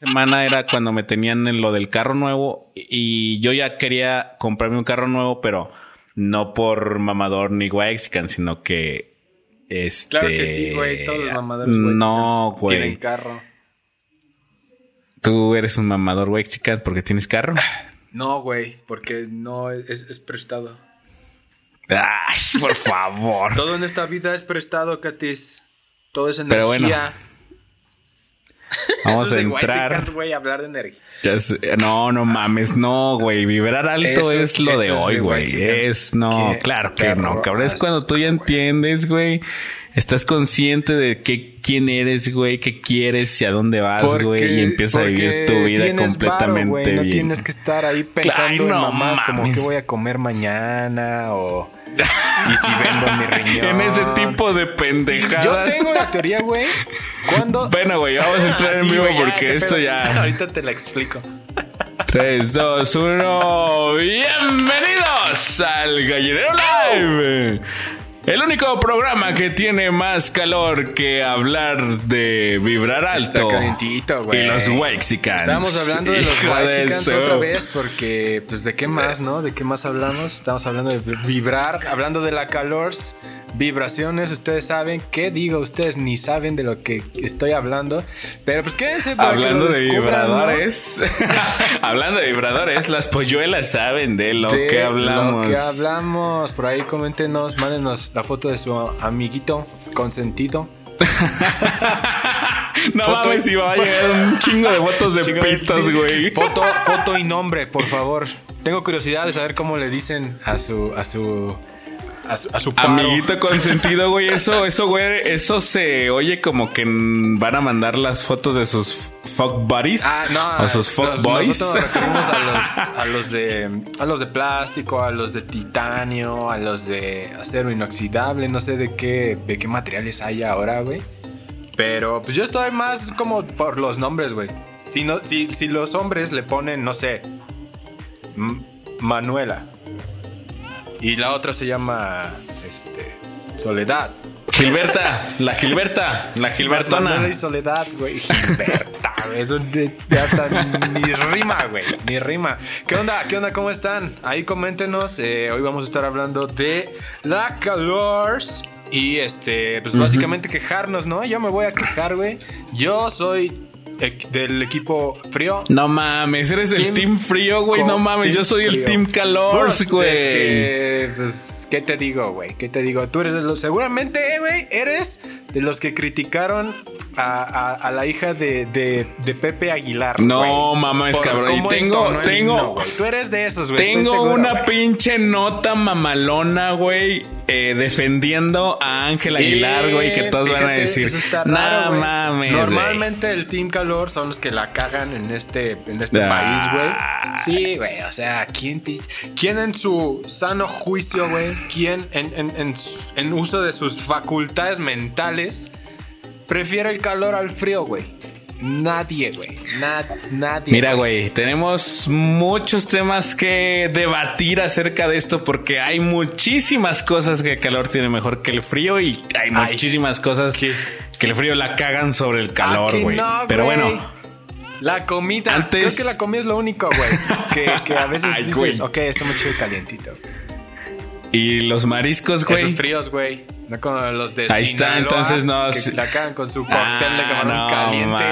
semana era cuando me tenían en lo del carro nuevo y yo ya quería comprarme un carro nuevo, pero no por mamador ni Waxican, sino que este Claro que sí, güey. Todos los mamadores No, güey, tienen carro. Tú eres un mamador Waxican porque tienes carro. No, güey, porque no es, es prestado. Ay, por favor. Todo en esta vida es prestado, Katis. Todo es Pero bueno, energía. Vamos a entrar. hablar de energía. No, no mames, no, güey. Vibrar alto Eso- es lo de hoy, güey. Es, no, claro que no, cabrón. Es cuando tú ya entiendes, güey. Estás consciente de que, quién eres, güey, qué quieres y a dónde vas, güey. Y empiezas a vivir tu vida completamente güey, No bien. tienes que estar ahí pensando Claro, en no mamás como qué voy a comer mañana o y si vendo mi riñón. en ese tipo de Yo pendejadas. tengo la teoría, güey. Cuando Bueno, güey, vamos a entrar en Sí, vivo ya, porque esto pedo. ya. Ahorita te la explico. 3, 2, 1. Bienvenidos al Gallinero Live. El único programa que tiene más calor que hablar de vibrar alto. Está calentito, güey. Y los Wexicans. Estábamos hablando de los de su- otra vez porque, pues, ¿de qué más, no? ¿De qué más hablamos? Estamos hablando de vibrar, hablando de la calor, vibraciones. Ustedes saben, ¿qué digo? Ustedes ni saben de lo que estoy hablando. Pero, pues, quédense para que Hablando lo de descubran, ¿no? vibradores. hablando de vibradores, las polluelas saben de lo De que hablamos. Lo que hablamos. Por ahí coméntenos, mándenos la foto de su amiguito consentido. no Foto- mames, si va a llegar un chingo de fotos de- pitos, güey. Foto, foto y nombre, por favor. Tengo curiosidad de saber cómo le dicen a su a su a su, a su paro. Amiguito consentido, güey. Eso, eso, güey. Eso se oye como que van a mandar las fotos de sus fuck buddies. Ah, no, o sus fuck nos- boys. Nosotros nos referimos a los, a los de a los de plástico, a los de titanio, a los de acero inoxidable, no sé de qué de qué materiales hay ahora, güey. Pero pues yo estoy más como por los nombres, güey. Si no si, si los hombres le ponen, no sé, M- Manuela. Y la otra se llama este Soledad. Gilberta, la Gilberta, la Gilbertona. Y Soledad, güey. Gilberta, güey. Eso de- ya está, ni rima, güey. Ni rima. ¿Qué onda? ¿Qué onda? ¿Cómo están? Ahí coméntenos. eh, hoy vamos a estar hablando de la calor. Y este, pues básicamente quejarnos, ¿no? Yo me voy a quejar, güey. Yo soy del equipo frío. No mames, eres el Team frío, güey. No mames, yo soy el team calor, Pues, güey. es que, pues, ¿qué te digo, güey? ¿Qué te digo? Tú eres de los. Seguramente, güey, eres de los que criticaron a, a- a la hija de, de- de Pepe Aguilar. No mames, cabrón. Y tengo- tengo-. Tú eres de esos, güey. Tengo seguro, una pinche nota mamalona, güey, eh, defendiendo a Ángel Aguilar, güey, que todos van a decir. Eso está "No raro, güey". mames. güey". Normalmente el Team Calor son los que la cagan en este, en este Ah. país, güey. Sí, güey. O sea, ¿quién, te- quién en su sano juicio, güey? ¿Quién en, en- en uso de sus facultades mentales prefiere el calor al frío, güey? Nadie, güey. Na- nadie. Mira, güey, tenemos muchos temas que debatir acerca de esto porque hay muchísimas cosas que el calor tiene mejor que el frío y hay Ay. muchísimas cosas que el frío la cagan sobre el Ah, calor, güey. no, Pero bueno, La comida. Antes- Creo que la comida es lo único, güey. Que, que a veces Ay, dices, güey. ok, está muy chido y calientito. y los mariscos, güey. Esos fríos, güey. No como los de Ahí está, entonces no, Que sí. la cagan con su cóctel de Ah, camarón no caliente,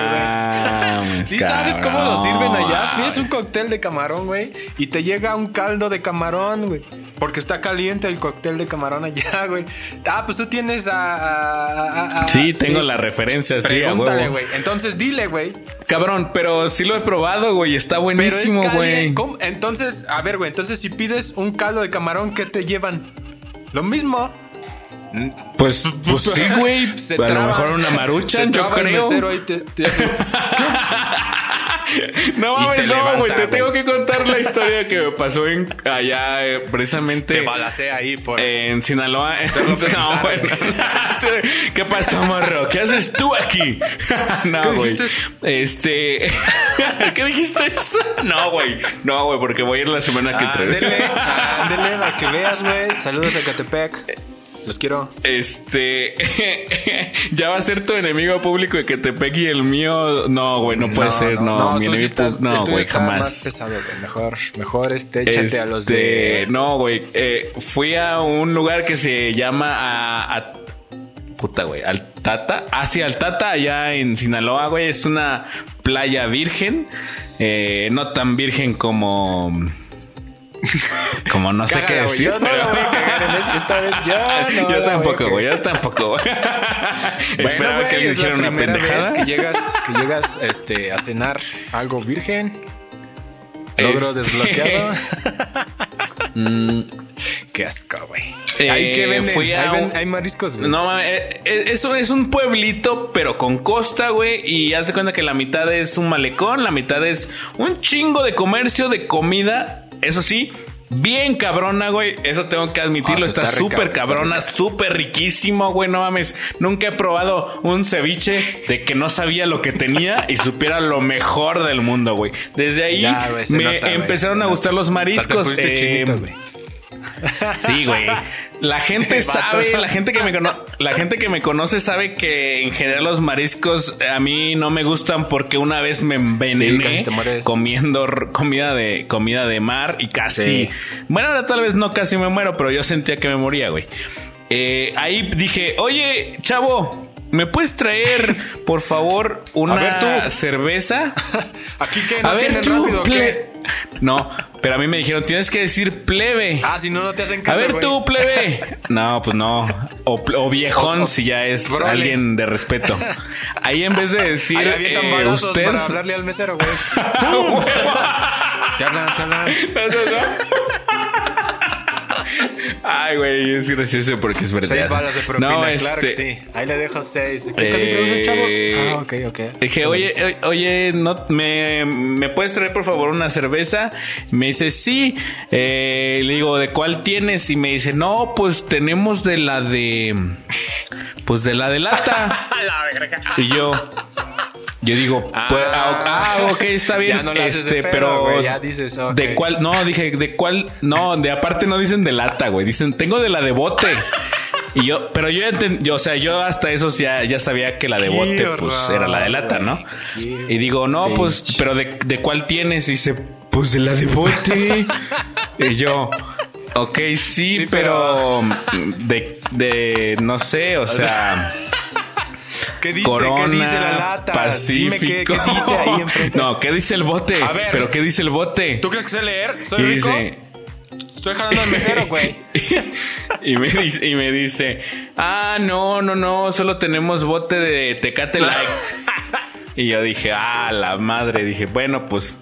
güey. ¿Sí sabes cómo lo sirven allá? Pides un cóctel de camarón, güey, y te llega un caldo de camarón, güey. Porque está caliente el cóctel de camarón allá, güey. Ah, pues tú tienes a... a- a- a- Sí, tengo la referencia, sí, Pregúntale, güey. Entonces dile, güey. Cabrón, pero sí lo he probado, güey. Está buenísimo, güey. Entonces, a ver, güey. Entonces, si pides un caldo de camarón, ¿qué te llevan? Lo mismo. Pues, pues sí, güey. Se A lo traba- mejor una maruchan, yo creo. mesero ahí te- te hace- No mames, no, güey. Te tengo que contar la historia que me pasó en allá, eh, precisamente. te balacea ahí por. En Sinaloa. lo no, sabe. bueno. ¿Qué pasó, morro? ¿Qué haces tú aquí? no, ¿Qué güey. Este. ¿Qué dijiste? No, güey. No, güey, porque voy a ir la semana que Ándele, entra. ándele, para que veas, güey. Saludos a Catepec. Los quiero. Este. ya va a ser tu enemigo público de que te pegue y el mío. No, güey, no puede ser. No, mi tú sí enemigo estás- No, el güey, Más jamás. pesado, güey. Mejor, mejor este, échate a los de. Este, No, güey. eh, fui a un lugar que se llama a, a- puta, güey. Altata. Hacia Altata, allá en Sinaloa, güey. Es una playa virgen. eh, no tan virgen como. Como no sé qué decir. Yo no pero- voy a cagar en es- esta vez. Yo, no yo la voy a tampoco, güey. Yo tampoco, güey. Esperaba Bueno, que alguien dijera una pendejada. que llegas, que llegas este, a cenar algo virgen. Logro Este- desbloqueado. Qué asco, güey. Eh, Ahí que venden. fui a Ahí ven- un- hay mariscos, güey. No, mames, eh, eh, eso es un pueblito, pero con costa, güey. Y haz de cuenta que la mitad es un malecón, la mitad es un chingo de comercio, de comida. Eso sí, bien cabrona, güey. Eso tengo que admitirlo. Ah, está súper cabrona, súper riquísimo, güey. No mames. Nunca he probado un ceviche de que no sabía lo que tenía y supiera lo mejor del mundo, güey. Desde ahí Ya, güey, se me nota, empezaron a gustar los mariscos. Te eh, chinito, güey. Sí, güey. La gente sabe, la gente que me cono- la gente que me conoce sabe que en general los mariscos a mí no me gustan porque una vez me envenené comiendo comida de comida de mar y casi Sí. bueno, ahora tal vez no casi me muero, pero yo sentía que me moría, güey. Eh, ahí dije, "Oye, chavo, ¿me puedes traer, por favor, una ver, cerveza?" Aquí que no a ver tú, rápido, ¿o ple- ¿qué? No, pero a mí me dijeron, "Tienes que decir plebe." Ah, si no, no te hacen A caso, ver güey. tú, plebe. No, pues no. O, o viejón O- o- si ya es brole. alguien de respeto. Ahí en vez de decir Ahí eh, usted. para hablarle al mesero, güey. te hablan, te hablan. Ay, güey, es gracioso porque es verdad. Seis balas de propina, No, claro que este, sí. Ahí le dejo seis. ¿Qué Eh, calibre usas, chavo? Ah, ok, ok. Dije, oye, eh, oye, no, me, ¿me puedes traer por favor una cerveza? Me dice, sí. Eh, le digo, ¿de cuál tienes? Y me dice, no, pues tenemos de la de. Pues de la de lata. Y yo. Yo digo, pues, ah, ah, ok, está bien. Ya no este, pedo, pero. ya dices, ok. ¿De cuál? No, dije, ¿de cuál? No, de aparte no dicen de lata, güey. Dicen, tengo de la de bote. Y yo, pero yo ya entendí, o sea, yo hasta eso ya, ya sabía que la de Qué bote, pues era la de lata, ¿no? Y digo, no, pues, pero de, de cuál tienes? Y dice, pues de la de bote. y yo, ok, sí, Sí, pero, de, de, no sé, o sea, ¿Qué dice? Corona, ¿Qué dice la lata? Pacífico. Dime qué, qué dice ahí enfrente. no, ¿qué dice el bote? A ver. pero ¿qué dice el bote? ¿Tú crees que sé leer? ¿Soy rico? dice, Estoy jalando al mesero, güey. y, me dice, y me dice, ah, no, no, no, solo tenemos bote de Tecate Light. y yo dije, ah, la madre. Dije, bueno, pues,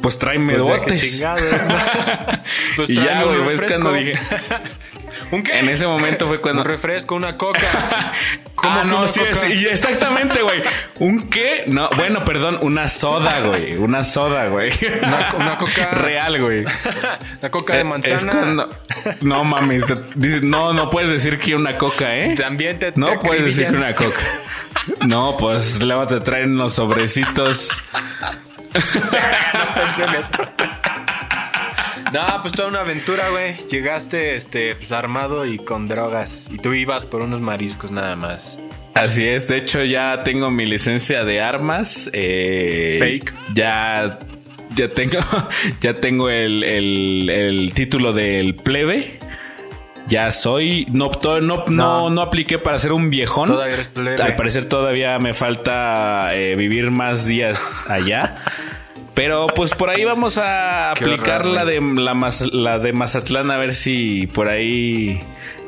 pues tráeme Pues ya, ¿no? Pues y ya, güey, ves cuando dije, ¿Un qué? en ese momento fue cuando... Un refresco, una coca. ¿Cómo ah, que no, una sí, coca? exactamente, güey. ¿Un qué? No, bueno, perdón, una soda, güey. Una soda, güey. Una- una coca- Real, güey. La coca de Eh, manzana. es cuando- No mames, no, no puedes decir que una coca, ¿eh? También te No te puedes decir que una coca. No, pues luego te traen los sobrecitos. No pensé en eso. No, pues toda una aventura, güey. Llegaste, este, pues armado y con drogas. Y tú ibas por unos mariscos nada más. Así es, de hecho ya tengo mi licencia de armas. eh, Fake. Ya, ya tengo, ya tengo el, el- el título del plebe. Ya soy, no, to- no, no, No. no apliqué para ser un viejón. Todavía eres plebe. Al parecer todavía me falta eh, vivir más días allá. Pero pues por ahí vamos a Qué aplicar horror, la de la de Mazatlán a ver si por ahí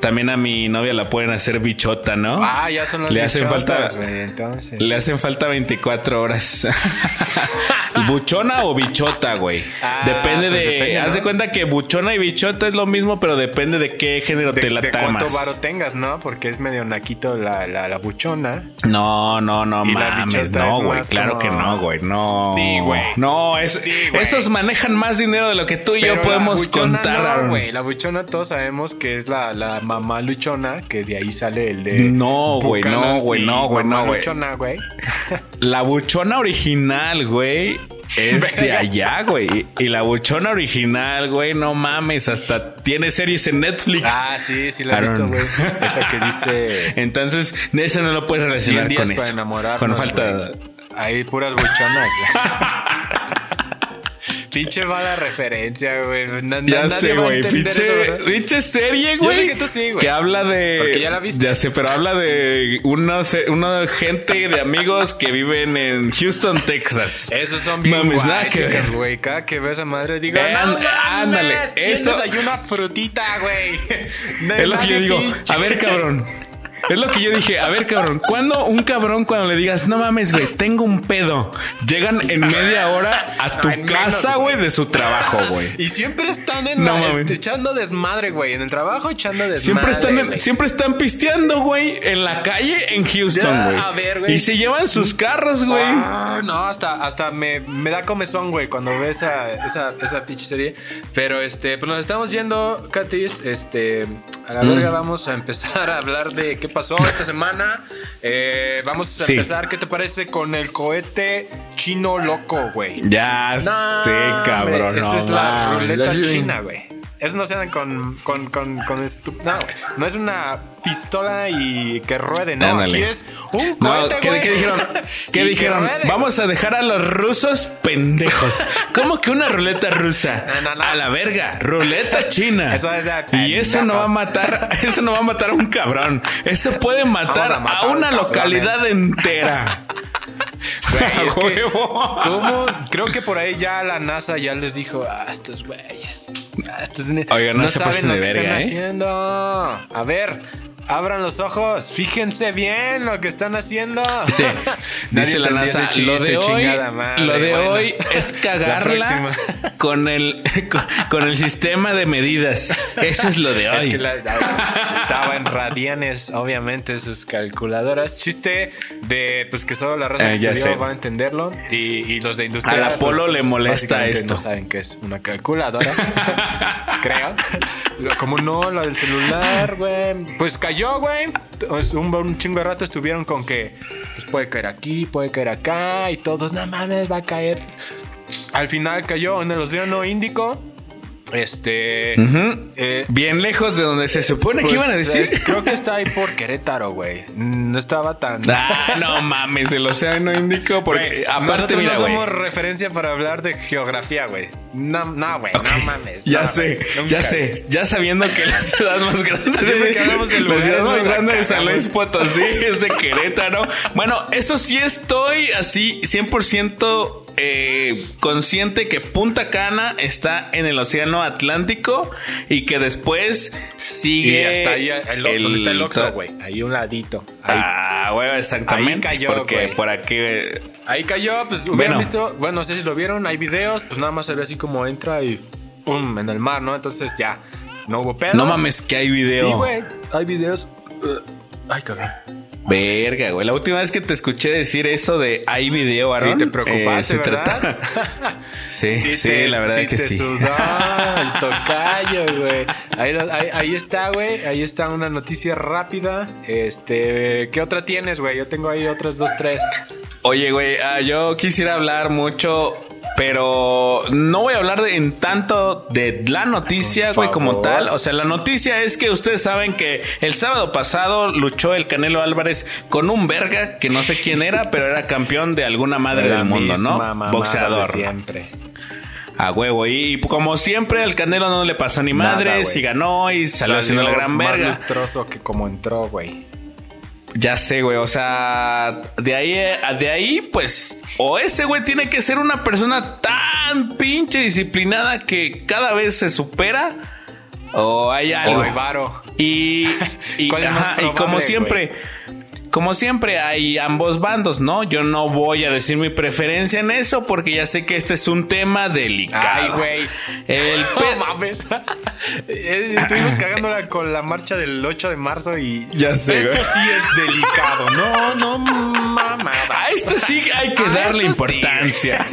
también a mi novia la pueden hacer bichota, ¿no? Ah, ya son las Le hacen bichotas, falta- güey. Entonces. Le hacen falta 24 horas. ¿Buchona o bichota, güey? Ah, depende pues de. depende, Haz de cuenta que buchona y bichota es lo mismo, pero depende de qué género de, te la de cuánto tamas. varo tengas, ¿no? Porque es medio naquito la, la, la buchona. No, no, no mames. No, güey. Claro como- que no, güey. No. Sí, güey. No, es, Sí, esos manejan más dinero de lo que tú y Pero yo podemos contar. No, güey. La buchona todos sabemos que es la, la mamá luchona, que de ahí sale el de. No, güey, no, güey, no, güey, no, güey. luchona, güey. La buchona original, güey. es de allá, güey. Y la buchona original, güey, no mames, hasta tiene series en Netflix. Ah, sí, sí la he visto, güey. Esa que dice... Entonces, eso no lo puedes relacionar con eso. Con falta... Hay puras buchonas. Pinche mala referencia, güey. ya sé, güey. Pinche, serie, güey. que tú sí, güey. Que habla de. Porque ya la viste. Ya sé, pero habla de una, una gente de amigos que viven en Houston, Texas. Esos son bien Mames, güey. Cada que ves a madre, digo, no, ándale. ¿Quién eso... desayuna frutita, güey? es lo que yo digo. A ver, cabrón. Es lo que yo dije. A ver, cabrón, ¿cuándo un cabrón cuando le digas, no mames, güey, tengo un pedo? Llegan en media hora a tu casa, güey, de su trabajo, güey. Y siempre están en este, echando desmadre, güey. En el trabajo echando desmadre. Siempre están, siempre están pisteando, güey, en la calle en Houston, güey. A ver, güey. Y se llevan sus carros, güey. Ah, no, hasta, hasta me, me da comezón, güey, cuando ves esa, esa, esa pinche serie. Pero este, pues nos estamos yendo, Katis. Este, a la verga, mm. vamos a empezar a hablar de qué pasó esta semana. Eh, vamos a empezar, ¿qué te parece con el cohete chino loco, güey? Ya sé, cabrón. Esa es la ruleta china, güey. Eso no se dan con, con, con, con no, no es una pistola y que ruede, no. Aquí es un cohete, ¿qué, ¿qué, dijeron? ¿Qué dijeron? Vamos a dejar a los rusos pendejos. ¿Cómo que una ruleta rusa? A la verga, ruleta china. Eso es de y eso no va a matar, eso no va a matar a un cabrón. Eso puede matar a, a, una localidad entera. ¿cómo? Creo que por ahí ya la NASA ya les dijo, ah, estos güeyes, ah, estos Oigan, no, saben lo que están ¿eh? haciendo. A ver, Abran los ojos, fíjense bien lo que están haciendo. Sí, dice la NASA, lo de hoy, lo de hoy es cagarla con el con, el sistema de medidas. Eso es lo de hoy. Es que estaba en radianes, obviamente, sus calculadoras. Chiste de pues que solo la raza eh, que estudió va a entenderlo y, los de industria. Al Apolo pues, le molesta esto. No saben que es una calculadora, creo. Como no, la del celular, güey. Pues cayó yo, güey. Un, un, chingo de rato estuvieron con que pues puede caer aquí, puede caer acá y todos, no mames, va a caer. Al final cayó en el océano Índico este. Eh, Bien lejos de donde se supone que iban a pues, decir. creo que está ahí por Querétaro, güey. No estaba tan. Ah, no mames, el océano Índico. Porque aparte, mira, no somos referencia para hablar de geografía, güey. No, no, güey, no mames. Ya sé, ya sé. Ya sabiendo que la ciudad más grande de, la ciudad más grande de San Luis Potosí es de Querétaro. Bueno, eso sí estoy así 100% eh, consciente que Punta Cana está en el océano Atlántico y que después sigue. Y hasta ahí, el, ¿dónde está el Oxxo, güey? Ahí un ladito. Ah, güey, exactamente. Ahí cayó, porque por aquí. Ahí cayó, pues bueno. visto. Bueno, no sé si lo vieron, hay videos, pues nada más se ve así como entra y pum, en el mar, ¿no? Entonces ya, no hubo pedo. No mames, que hay video. Sí, güey, hay videos. Ay, cabrón. Verga, güey. La última vez que te escuché decir eso de hay video, Aaron. Sí, te preocupaste, eh, ¿verdad? sí, sí, la verdad que sí. Sudó el tocayo, güey. Ahí, ahí, está, güey. Ahí está una noticia rápida. Este, ¿qué otra tienes, güey? Yo tengo ahí otras dos, tres. Oye, güey, ah, yo quisiera hablar mucho pero no voy a hablar de, en tanto de la noticia, güey, como tal. O sea, la noticia es que ustedes saben que el sábado pasado luchó el Canelo Álvarez con un verga que no sé quién era, pero era campeón de alguna madre del mundo, ¿no? Boxeador. Siempre. A huevo. Y como siempre, al Canelo no le pasó ni madres y ganó y salió, haciendo la gran verga. Más lustroso que como entró, güey. Ya sé, güey. O sea, de ahí, de ahí, pues, o ese güey tiene que ser una persona tan pinche disciplinada que cada vez se supera, o hay algo. Y, y, y como siempre. Como siempre, hay ambos bandos, ¿no? Yo no voy a decir mi preferencia en eso porque ya sé que este es un tema delicado. Ay, güey. El no mames. Eh, estuvimos cagándola con la marcha del 8 de marzo y. Ya sé, Esto sí es delicado. No, no, mamá. A esto sí hay que darle importancia.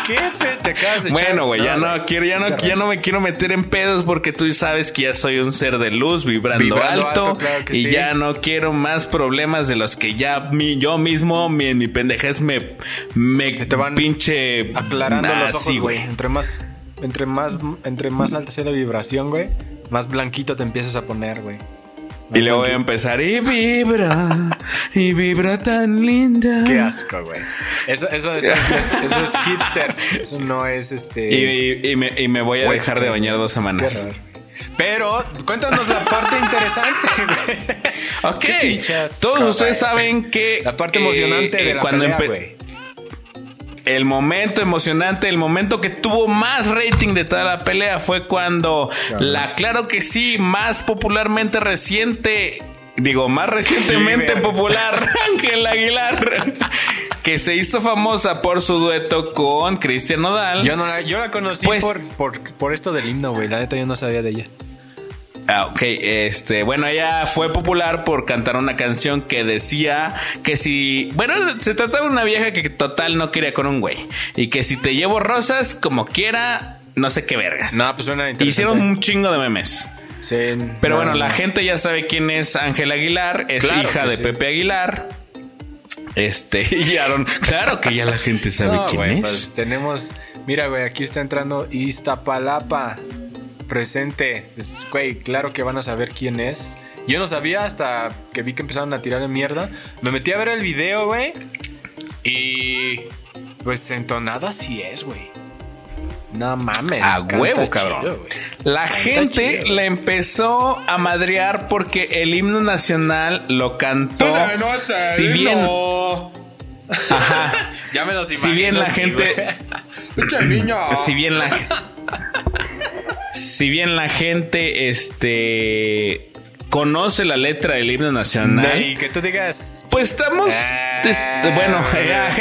¿Qué, fe? Te acabas de Bueno, güey, ya no quiero, ya no, ya no me quiero meter en pedos porque tú sabes que ya soy un ser de luz vibrando, Vibrando alto, alto, claro que y sí. ya no quiero más problemas de los que ya mi, yo mismo, mi, mi pendejez me, me Se te van pinche Aclarando Ah, los ojos, sí, güey. Entre más, entre más, entre más alta sea la vibración, güey, más blanquito te empiezas a poner, güey. Y luego voy a empezar y vibra, y vibra tan linda. Qué asco, güey. Eso, eso, eso, es, eso es hipster. Eso no es este. Y, y- y me, y me voy a dejar de bañar dos semanas. Pero cuéntanos la parte interesante, güey. Ok, ¿Qué fichas, todos ustedes saben que La parte eh, emocionante eh, de la cuando pelea. El momento emocionante, el momento que tuvo más rating de toda la pelea fue cuando la, claro que sí, más popularmente reciente, digo, más recientemente popular, Ángel Aguilar, que se hizo famosa por su dueto con Cristian Nodal. Yo, no la, yo la conocí Pues- por, por, por esto del himno, güey. La neta yo no sabía de ella. Ah, ok, este, bueno, ella fue popular por cantar una canción que decía que si, bueno, se trataba de una vieja que total no quería con un güey y que si te llevo rosas como quiera, no sé qué vergas. No, pues suena interesante. Hicieron un chingo de memes. Sí, Pero no, bueno, no. la gente ya sabe quién es Ángela Aguilar, es Claro hija de sí. Pepe Aguilar. Este, y Aaron, claro que ya la gente sabe No, quién es. pues tenemos. Mira, güey, aquí está entrando Iztapalapa. Presente. Pues, güey, claro que van a saber quién es. Yo no sabía hasta que vi que empezaron a tirar de mierda. Me metí a ver el video, güey. Y. Pues entonada sí es, güey. No mames. A huevo, cabrón. La Canta gente chido. le empezó a madrear porque el himno nacional lo cantó. si bien, Ya me los si bien la gente- güey. Pinche niño. si bien la, si bien la gente este conoce la letra del himno nacional. Que tú digas. Pues estamos. Ah, este, bueno,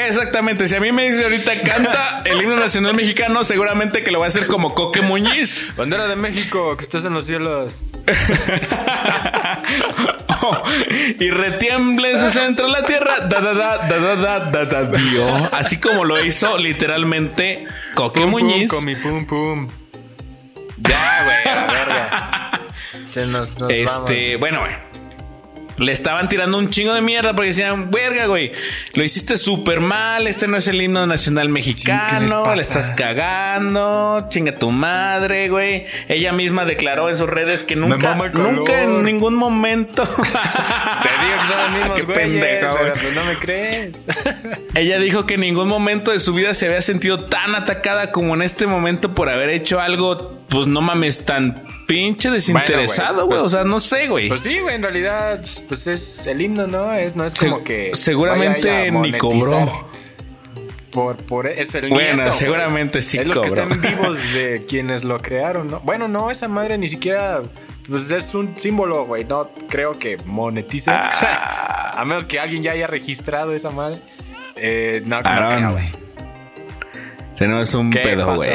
exactamente. Si a mí me dice ahorita canta el himno nacional mexicano, seguramente que lo va a hacer como Coque Muñiz. Bandera de México, que estás en los cielos. Oh, y retiemble su centro la tierra. Da, da, da, da, da, da, da, Así como lo hizo literalmente Coque Muñiz. Ya, güey, a la verga. Se nos, nos Este, vamos. bueno, güey. Le estaban tirando un chingo de mierda porque decían, verga, güey, lo hiciste súper mal, este no es el himno nacional ¿qué les mexicano, le estás cagando, chinga tu madre, güey. Ella misma declaró en sus redes que nunca, nunca en ningún momento. Te digo que son los mismos Qué güeyes, güey. pues no me crees. Ella dijo que en ningún momento de su vida se había sentido tan atacada como en este momento por haber hecho algo, pues no mames, tan pinche desinteresado, güey. pues- o sea, no sé, güey. Pues sí, güey, en realidad, pues es el himno, ¿no? Es, no es como Se- que. seguramente ni cobró. Por, por es el Bueno, nieto, seguramente sí Es los que están vivos de quienes lo crearon, ¿no? Bueno, no, esa madre ni siquiera. Pues es un símbolo, güey. No creo que monetice. Ah. a menos que alguien ya haya registrado esa madre. Eh, no, no Aaron, creo, güey. Tenemos un ¿Qué pedo, güey.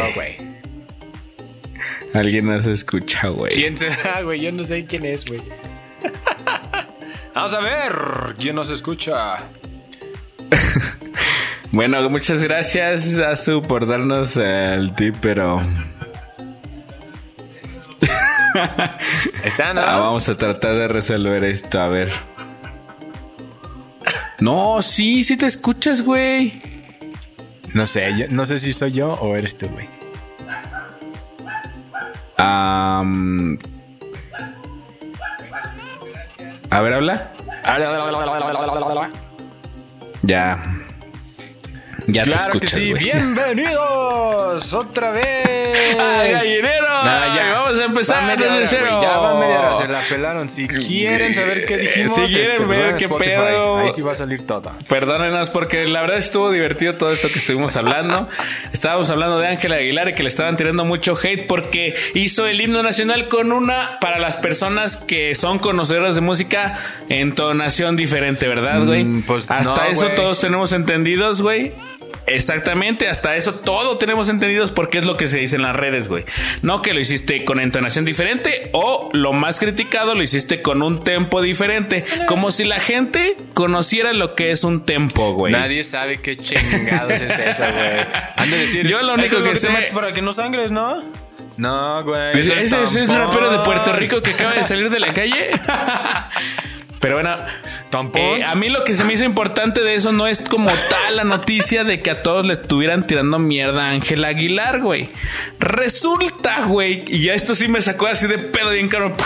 Alguien nos escucha, güey. ¿Quién será, güey? Yo no sé quién es, güey. Vamos a ver quién nos escucha. Bueno, muchas gracias, Azu, por darnos el tip, pero ¿Están, no? ah, vamos a tratar de resolver esto. A ver. No, sí, sí te escuchas, güey. No sé, yo- no sé si soy yo o eres tú, güey. Am, a ver, habla. Ya. Ya te Claro que escuchas, sí, güey. bienvenidos otra vez ¡Al gallinero! Ay, vamos a empezar Va media desde hora, cero. Ya va media hora, se la pelaron. Si quieren saber qué dijimos, Si quieren este, ver pues, en qué Spotify. pedo. Ahí sí va a salir todo. Perdónenos porque la verdad estuvo divertido todo esto que estuvimos hablando. Estábamos hablando de Ángela Aguilar y que le estaban tirando mucho hate porque hizo el himno nacional con una, para las personas que son conocedoras de música, entonación diferente, ¿verdad, güey? Mm, pues Hasta no, eso todos tenemos entendidos, güey. Exactamente, hasta eso todo tenemos entendidos porque es lo que se dice en las redes, güey. No que lo hiciste con entonación diferente o lo más criticado lo hiciste con un tempo diferente, como si la gente conociera lo que es un tempo, güey. Nadie sabe qué chingados es eso, güey. Han de decir, Yo lo único "Eso es que te sé- metes para que no sangres, ¿no? No, güey. Ese, es un tampón. rapero de Puerto Rico que acaba de salir de la calle. Pero bueno, eh, a mí lo que se me hizo importante de eso no es como tal la noticia de que a todos le estuvieran tirando mierda a Ángel Aguilar, güey. Resulta, güey, y ya esto sí me sacó así de pedo bien caro.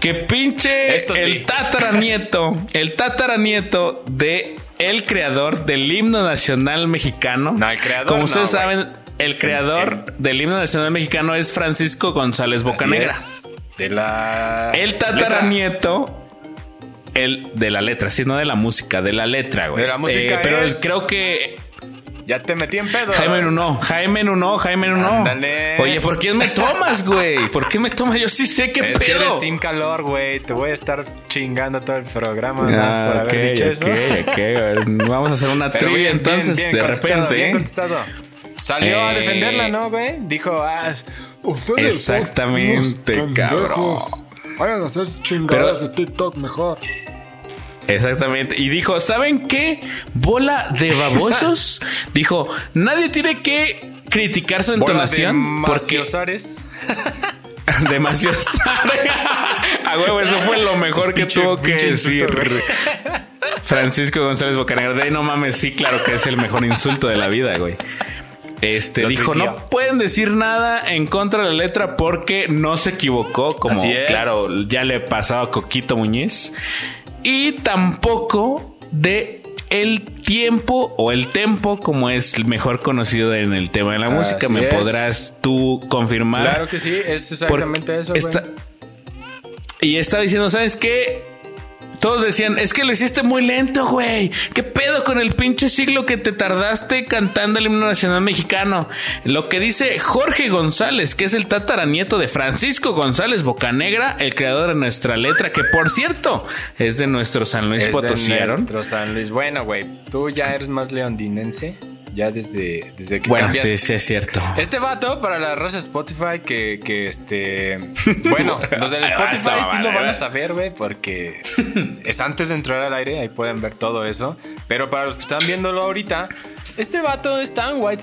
Que pinche Esto sí. el tataranieto, el tataranieto de el creador del himno nacional mexicano. No, el creador Como ustedes saben, el creador del himno nacional mexicano es Francisco González Bocanegra. es. De la. El tataranieto. El de la letra, sí, no de la música, de la letra, güey. De la música Eh, pero es- creo que Ya te metí en pedo. Jaime Nuno, Jaime Nuno, Jaime Nuno. Ándale. Oye, ¿por qué me tomas, güey? ¿Por qué me tomas? Yo sí sé qué Es que pedo. eres Team Calor, güey. Te voy a estar chingando todo el programa más Ah, por haber dicho eso. ok, ok. Vamos a hacer una Pero trivia bien, entonces, bien, bien de repente. Bien ¿eh? contestado. Salió a Eh, defenderla, ¿no, güey? Dijo, ah, ustedes Exactamente, cabrón. Vayan a hacer chingadas Pero- de TikTok mejor. Exactamente. Y dijo, ¿saben qué? Bola de babosos. dijo, nadie tiene que criticar su entonación porque Maciosares. demasiado A huevo, eso fue lo mejor que Pinche- tuvo que decir. Francisco González Bocanegra. De ahí, no mames, sí, claro que es el mejor insulto de la vida, güey. Este Lo dijo, tuiteó. no pueden decir nada en contra de la letra porque no se equivocó, como claro, ya le pasaba a Coquito Muñiz. Y tampoco de el tiempo o el tempo, como es mejor conocido en el tema de la música. Me es. podrás tú confirmar. Claro que sí, es exactamente eso, esta- y estaba diciendo, ¿sabes qué? Todos decían, es que lo hiciste muy lento, güey. ¿Qué pedo con el pinche siglo que te tardaste cantando el himno nacional mexicano? Lo que dice Jorge González, que es el tataranieto de Francisco González Bocanegra, el creador de nuestra letra, que por cierto es de nuestro San Luis Es Potosí. Nuestro San Luis. Bueno, güey, tú ya eres más leondinense. Ya desde, desde que Bueno, cambiaste. sí, sí es cierto. Este vato, para la raza Spotify, que, que este. Bueno, los del Spotify sí lo van a saber, güey, porque es antes de entrar al aire, ahí pueden ver todo eso. Pero para los que están viéndolo ahorita, este vato es tan white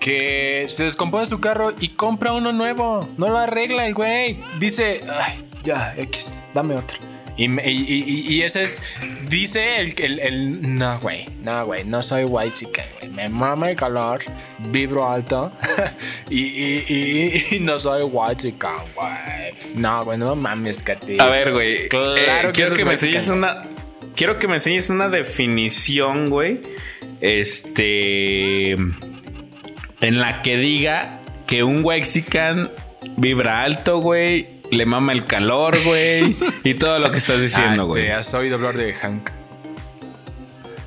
que se descompone su carro y compra uno nuevo. No lo arregla el güey. Dice, ay, ya, X, dame otro. Y, y, y- y ese es, dice el, el, el- no, güey, no, güey, no soy white chicken, güey, me mama el calor, vibro alto y, y, y- y no soy white chicken, güey. No, güey, no mames, Katy. A ver, güey. Claro eh, que quiero que es me enseñes una. Quiero que me enseñes una definición, güey. Este. En la que diga que un Wexican vibra alto, güey. Le mama el calor, güey. y todo lo que estás Ah, diciendo, este, güey. ¿Has oído hablar de Hank?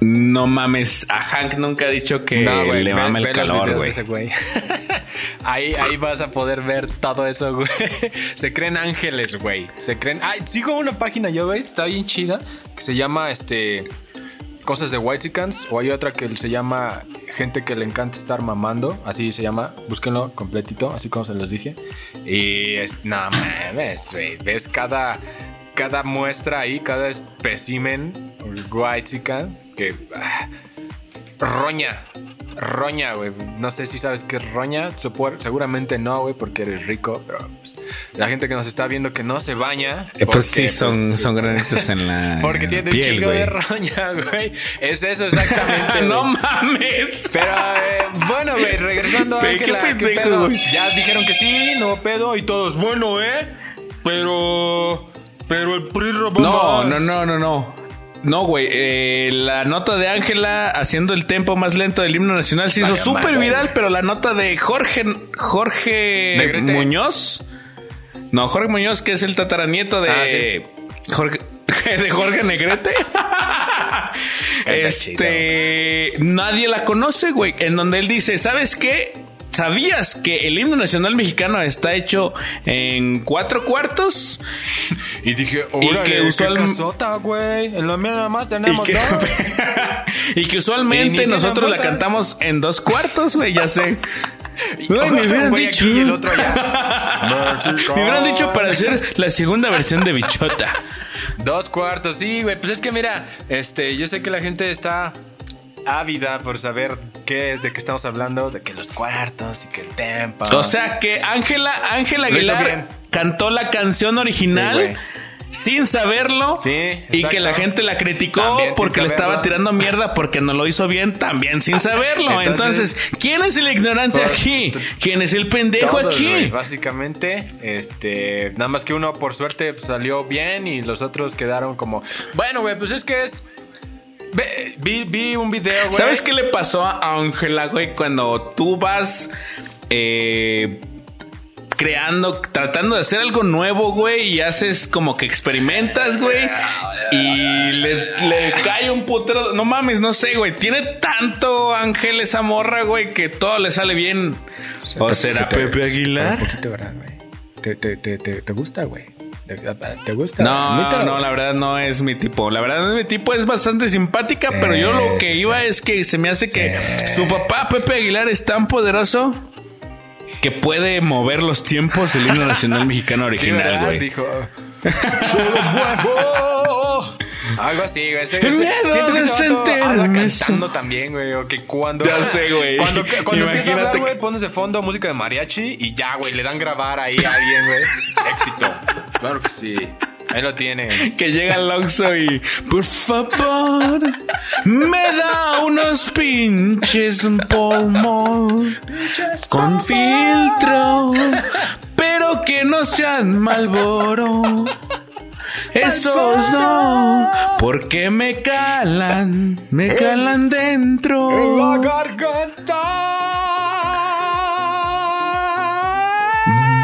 No mames. A Hank nunca ha dicho que güey, le ve- mama el ve calor, güey. ahí, ahí vas a poder ver todo eso, güey. Se creen ángeles, güey. Se creen. Ay, sigo una página yo, güey. Está bien chida. Que se llama este. Cosas de Whitesicans. O hay otra que se llama Gente que le encanta estar mamando. Así se llama. Búsquenlo completito, así como se los dije. Y es. No mames, güey. Ves cada. Cada muestra ahí, cada espécimen Whitesican que. ah, Roña. Roña, güey. No sé si sabes qué es roña. Seguramente no, güey, porque eres rico. Pero pues, la gente que nos está viendo que no se baña. Eh, Pues sí, porque, son, pues, son este, granitos en la Porque tiene un güey. de roña, güey. Es eso exactamente. no mames. Pero eh, bueno, güey, regresando a qué Ángela, ¿qué pendejo, pedo? Ya dijeron que sí, no pedo y todos, bueno, ¿eh? Pero. Pero el PRI robó No, más. no, no, no, no. No, güey. eh, la nota de Ángela haciendo el tempo más lento del himno nacional se hizo súper viral, pero la nota de Jorge, Jorge. Muñoz. No, Jorge Muñoz, que es el tataranieto de Ah, sí. Jorge. De Jorge Negrete. este. Nadie la conoce, güey. En donde él dice: ¿Sabes qué? ¿Sabías que el himno nacional mexicano está hecho en cuatro cuartos? Y dije, Y que qué casota, güey. En la mía nada más Y tenemos que, dos. y que usualmente nosotros la cantamos en dos cuartos, güey, ya sé. Me hubieran dicho. y el otro allá. Me hubieran dicho para hacer la segunda versión de Bichota. Dos cuartos, sí, güey. Pues es que mira, este, yo sé que la gente está ávida por saber qué es, de qué estamos hablando, de que los cuartos y que el tempo. O sea que Ángela Ángela Aguilar cantó la canción original Sí, sin saberlo Sí, y que la gente la criticó porque le estaba tirando mierda porque no lo hizo bien también sin saberlo. Entonces, Entonces, ¿quién es el ignorante pues, aquí? ¿Quién es el pendejo Todos, aquí? básicamente, este, nada más que uno por suerte pues, salió bien y los otros quedaron como, bueno, güey, pues es que es, vi, vi un video, güey. ¿Sabes qué le pasó a Ángela, güey, cuando tú vas eh, creando, tratando de hacer algo nuevo, güey, y haces como que experimentas, güey, y le, le cae un putero. No mames, no sé, güey. Tiene tanto Ángel esa morra, güey, que todo le sale bien. ¿O te- será se te- Pepe Aguilar? Un poquito, ¿verdad, güey? Te, te, te, te, te gusta, güey. ¿Te, te gusta? No, no, la verdad no es mi tipo. La verdad no es mi tipo, es bastante simpática, Sí, pero yo lo que sí, iba sí. es que se me hace que su papá, Pepe Aguilar, es tan poderoso que puede mover los tiempos del himno nacional mexicano original, güey. Dijo. Algo así, güey. Ese- El ese- miedo siento que sentirme habla cantando también, güey. O que cuando. Ya sé, güey. Cuando, cuando empieza a hablar, güey, pones de fondo música de mariachi y ya, güey, le dan grabar ahí a alguien, güey. Éxito. Claro que sí. Ahí lo tiene. Que llega al Oxxo y por favor me da unos pinches polmón con filtro, pero que no sean Malboro. Esos no, porque me calan, me calan dentro.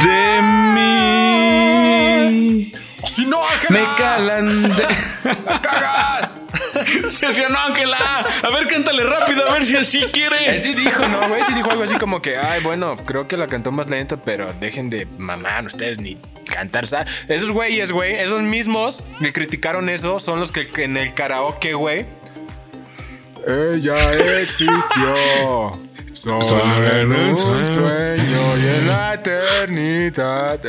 De mí. ¡Si no, Me calan de... ¡La cagas! Se hacía, no, Ángela. A ver, cántale rápido, a ver si así quiere. Él sí dijo, ¿no, güey? Sí dijo algo así como que, ay, bueno, creo que la cantó más lento, pero dejen de mamar ustedes ni cantar. O sea, esos güeyes, güey, esos mismos que criticaron eso son los que en el karaoke, güey. Ella existió. Solo en un sueño y en la eternidad.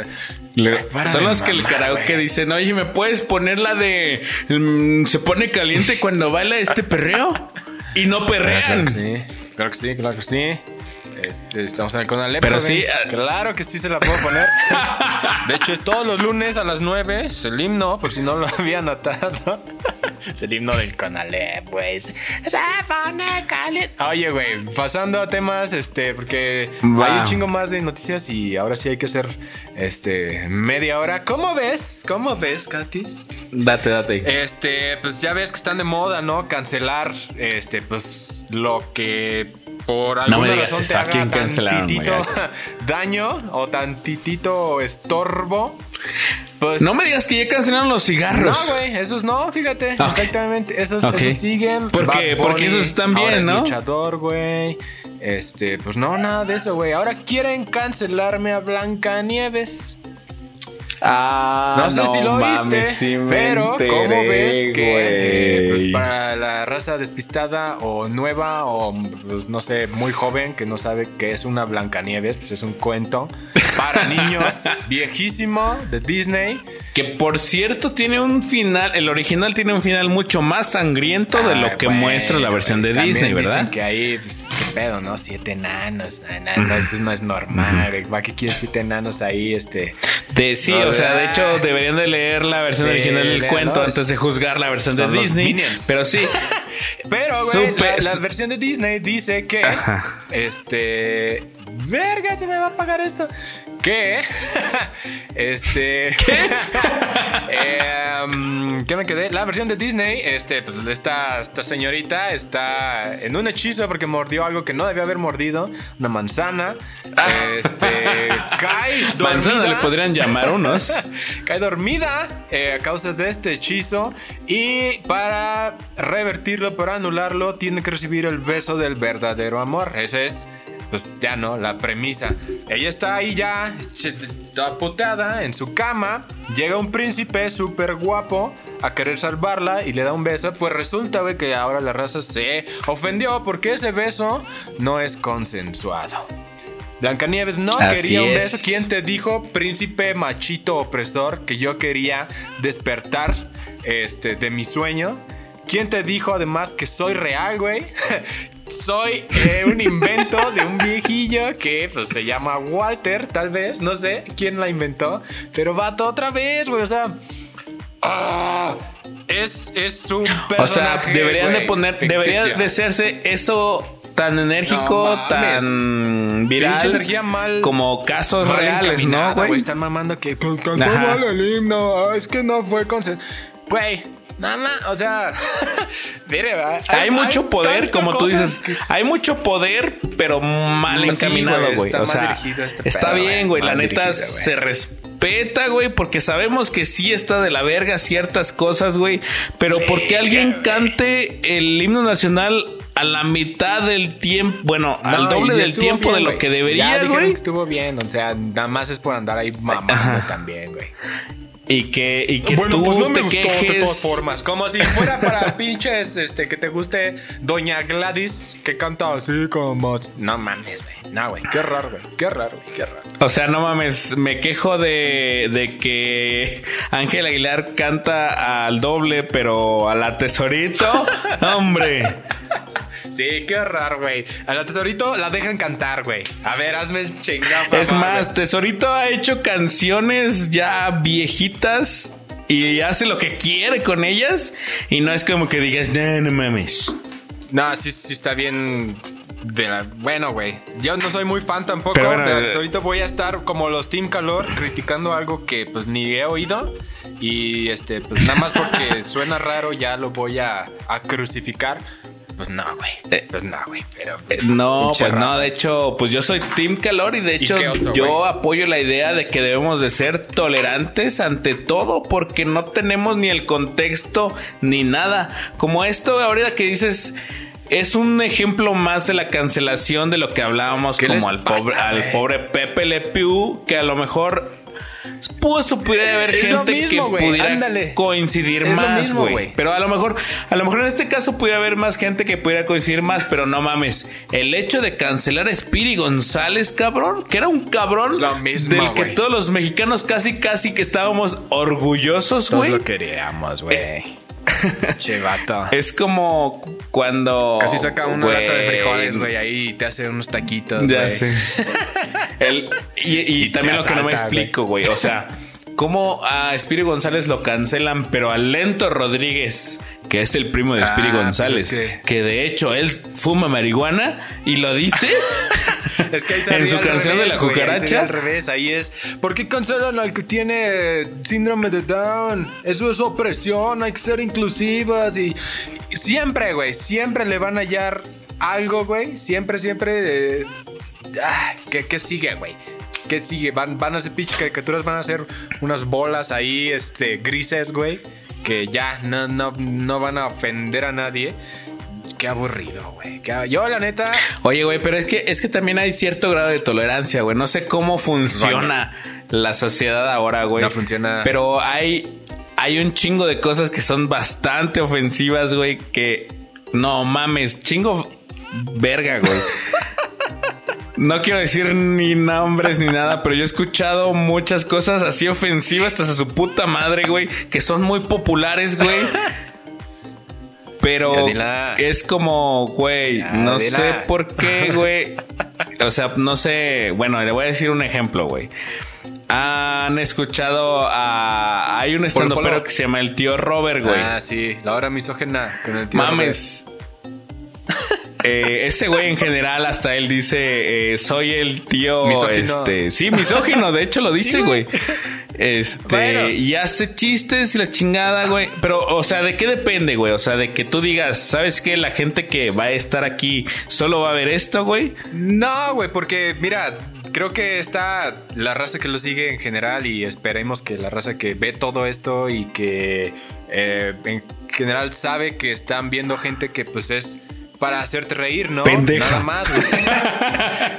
Le- Para son los que el karaoke dicen, oye, ¿me puedes poner la de mm, se pone caliente cuando baila este perreo? Y no perrean. Claro que sí, claro que sí, claro que sí. Este, estamos en el Conalep. Pero joven. sí, ah- Claro que sí se la puedo poner. De hecho, es todos los lunes a las 9. Es el himno, por si no lo había notado. Es el himno del Conalep, güey. Se pone caliente. Oye, güey, pasando a temas, este, porque Va. hay un chingo más de noticias y ahora sí hay que hacer, este, media hora. ¿Cómo ves? ¿Cómo ves, Katis? Date, date. Este, pues ya ves que están de moda, ¿no? Cancelar, este, pues lo que por alguna me digas razón eso, te ¿a haga quién tantitito daño o tantitito estorbo. Pues no me digas que ya cancelaron los no, cigarros. güey, esos no, fíjate, exactamente, esos, Ok. esos siguen. ¿Por qué? Porque esos están bien, ahora es ¿no? luchador, güey. Este, pues no, nada de eso, güey. Ahora quieren cancelarme a Blancanieves. Ah, No sé si lo viste, pero ¿cómo ves que eh, pues, para la raza despistada o nueva o pues, no sé, muy joven que no sabe qué es una Blancanieves, pues es un cuento para niños viejísimo de Disney. Que por cierto tiene un final, el original tiene un final mucho más sangriento de Ah, lo que bueno, muestra la versión de Disney, dicen ¿verdad? que ahí, pues, qué pedo, ¿no? Siete enanos. na, na, no, eso no es normal, güey. ¿Para qué quieres siete enanos ahí? Este. De, sí, No, o sea, de ah. hecho deberían de leer la versión Sí, original del cuento es- antes de juzgar la versión de Disney. Pero sí, Pero, güey, la, la versión de Disney dice que. Ajá. Este. Verga, se me va a pagar esto. Que. este. Em, ¿Qué me quedé? La versión de Disney, este, pues esta, esta señorita está en un hechizo porque mordió algo que no debía haber mordido, una manzana. Este. cae. manzana dormida. le podrían llamar unos. Cae dormida eh, a causa de este hechizo y para revertirlo, para anularlo, tiene que recibir el beso del verdadero amor. Ese es pues ya no, la premisa. Ella está ahí ya, toda puteada en su cama. Llega un príncipe súper guapo a querer salvarla y le da un beso. Pues resulta, güey, que ahora la raza se ofendió porque ese beso no es consensuado. Blancanieves no quería un beso. ¿Quién te dijo, príncipe machito opresor, que yo quería despertar este, de mi sueño? ¿Quién te dijo además que soy real, güey? soy eh, un invento de un viejillo que pues, se llama Walter, tal vez. No sé quién la inventó. Pero vato otra vez, güey. O sea. Ah, es, es un personaje. O sea, deberían de poner. Debería de hacerse eso tan enérgico, tan viral. energía mal. Como casos reales, ¿no, güey? Están mamando que cantó mal el himno. Es que no fue con. Güey, nada más, o sea, mire, hay, mucho poder, como tú dices, hay mucho poder, pero mal encaminado, güey. o sea, este está bien, güey. La neta se respeta, güey, porque sabemos que sí está de la verga ciertas cosas, güey. Pero porque alguien cante el himno nacional a la mitad del tiempo, bueno, al doble del tiempo de lo que debería, güey. estuvo bien, o sea, nada más es por andar ahí mamando también, güey. Y que, y que bueno, tú pues no me gustó de todas formas. Como si fuera para pinches, este, que te guste Doña Gladys, que canta así como... No mames, güey. No, güey. Qué raro, güey. Qué raro, qué raro. O sea, no mames. Me quejo de, de que Ángel Aguilar canta al doble, pero a la tesorito. ¡Hombre! Sí, qué raro, güey. A la Tesorito la dejan cantar, güey. A ver, hazme el chingado. Es más, Tesorito ha hecho canciones ya viejitas y hace lo que quiere con ellas. Y no es como que digas, no, no mames. No, sí, sí está bien. De la, bueno, güey. Yo no soy muy fan tampoco. Pero Ahorita voy a estar como los Team Calor criticando algo que pues ni he oído. Y este, pues nada más porque suena raro ya lo voy a, a crucificar. Pues no, güey. Eh, pues no, güey. Pero. Eh, no, pues no. De hecho, pues yo soy Team Calor y de hecho yo apoyo la idea de que debemos de ser tolerantes ante todo porque no tenemos ni el contexto ni nada. Como esto ahorita que dices es un ejemplo más de la cancelación de lo que hablábamos como al pobre, al pobre Pepe Le Pew, que a lo mejor pues pudiera haber gente que pudiera coincidir más, güey. Pero a lo mejor, a lo mejor en este caso pudiera haber más gente que pudiera coincidir más, pero no mames. El hecho de cancelar a Spiri González, cabrón, que era un cabrón del que todos los mexicanos casi, casi que estábamos orgullosos, güey. lo queríamos, güey. Che, Es como cuando. Casi saca una lata de frijoles, güey. Ahí te hace unos taquitos. Ya sé. y, también lo que no me explico, güey. O sea, cómo a Espíritu González lo cancelan, pero a Lento Rodríguez, que es el primo de Espíritu ah, pues González, que... de hecho él fuma marihuana y lo dice. es que ahí en su canción de la cucaracha. al revés, ahí es. ¿Por qué cancelan al que tiene síndrome de Down? Eso es opresión, hay que ser inclusivas y, siempre, güey, siempre le van a hallar algo, güey. Siempre, siempre. Ah, ¿qué, sigue, güey? ¿Qué sigue? Van, van a hacer pinches caricaturas, van a hacer unas bolas ahí, este, grises, güey. Que ya no, no, no van a ofender a nadie. Qué aburrido, güey. Yo, la neta. Oye, güey, pero es que, es que también hay cierto grado de tolerancia, güey. No sé cómo funciona la sociedad ahora, güey. No funciona. Pero hay, hay un chingo de cosas que son bastante ofensivas, güey. Que no mames, chingo verga, güey. No quiero decir ni nombres ni nada, pero yo he escuchado muchas cosas así ofensivas hasta su puta madre, güey, que son muy populares, güey. Pero es como, güey, no sé por qué, güey. O sea, no sé. Bueno, le voy a decir un ejemplo, güey. Han escuchado a. Hay un estando pero que se llama el tío Robert, güey. Ah, sí, la hora misógena con el tío Mames. Eh, ese güey en general, hasta él dice: eh, Soy el tío. Misógino. Este, sí, misógino, de hecho lo dice, güey. Este, y hace chistes y la chingada, güey. Pero, o sea, ¿de qué depende, güey? O sea, de que tú digas, ¿sabes qué? La gente que va a estar aquí solo va a ver esto, güey. No, güey, porque mira, creo que está la raza que lo sigue en general y esperemos que la raza que ve todo esto y que eh, en general sabe que están viendo gente que pues es para hacerte reír, ¿no? Pendeja. Nada más, güey.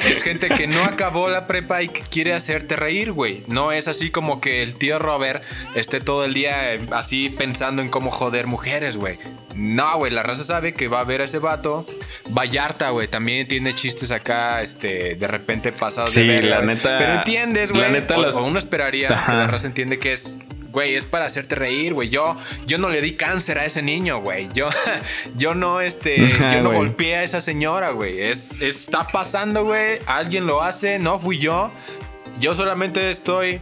es gente que no acabó la prepa y que quiere hacerte reír, güey. No es así como que el tío Robert esté todo el día eh, así pensando en cómo joder mujeres, güey. No, güey, la raza sabe que va a ver a ese vato. Vallarta, güey, también tiene chistes acá, este, de repente pasados Sí, de verga, la neta- Pero entiendes, güey. la neta o, o uno esperaría Ajá. que la raza entiende que es. Güey, es para hacerte reír, güey. Yo, yo no le di cáncer a ese niño, güey. Yo, yo no, este, yo no golpeé a esa señora, güey. Es, está pasando, güey. Alguien lo hace, no fui yo. Yo solamente estoy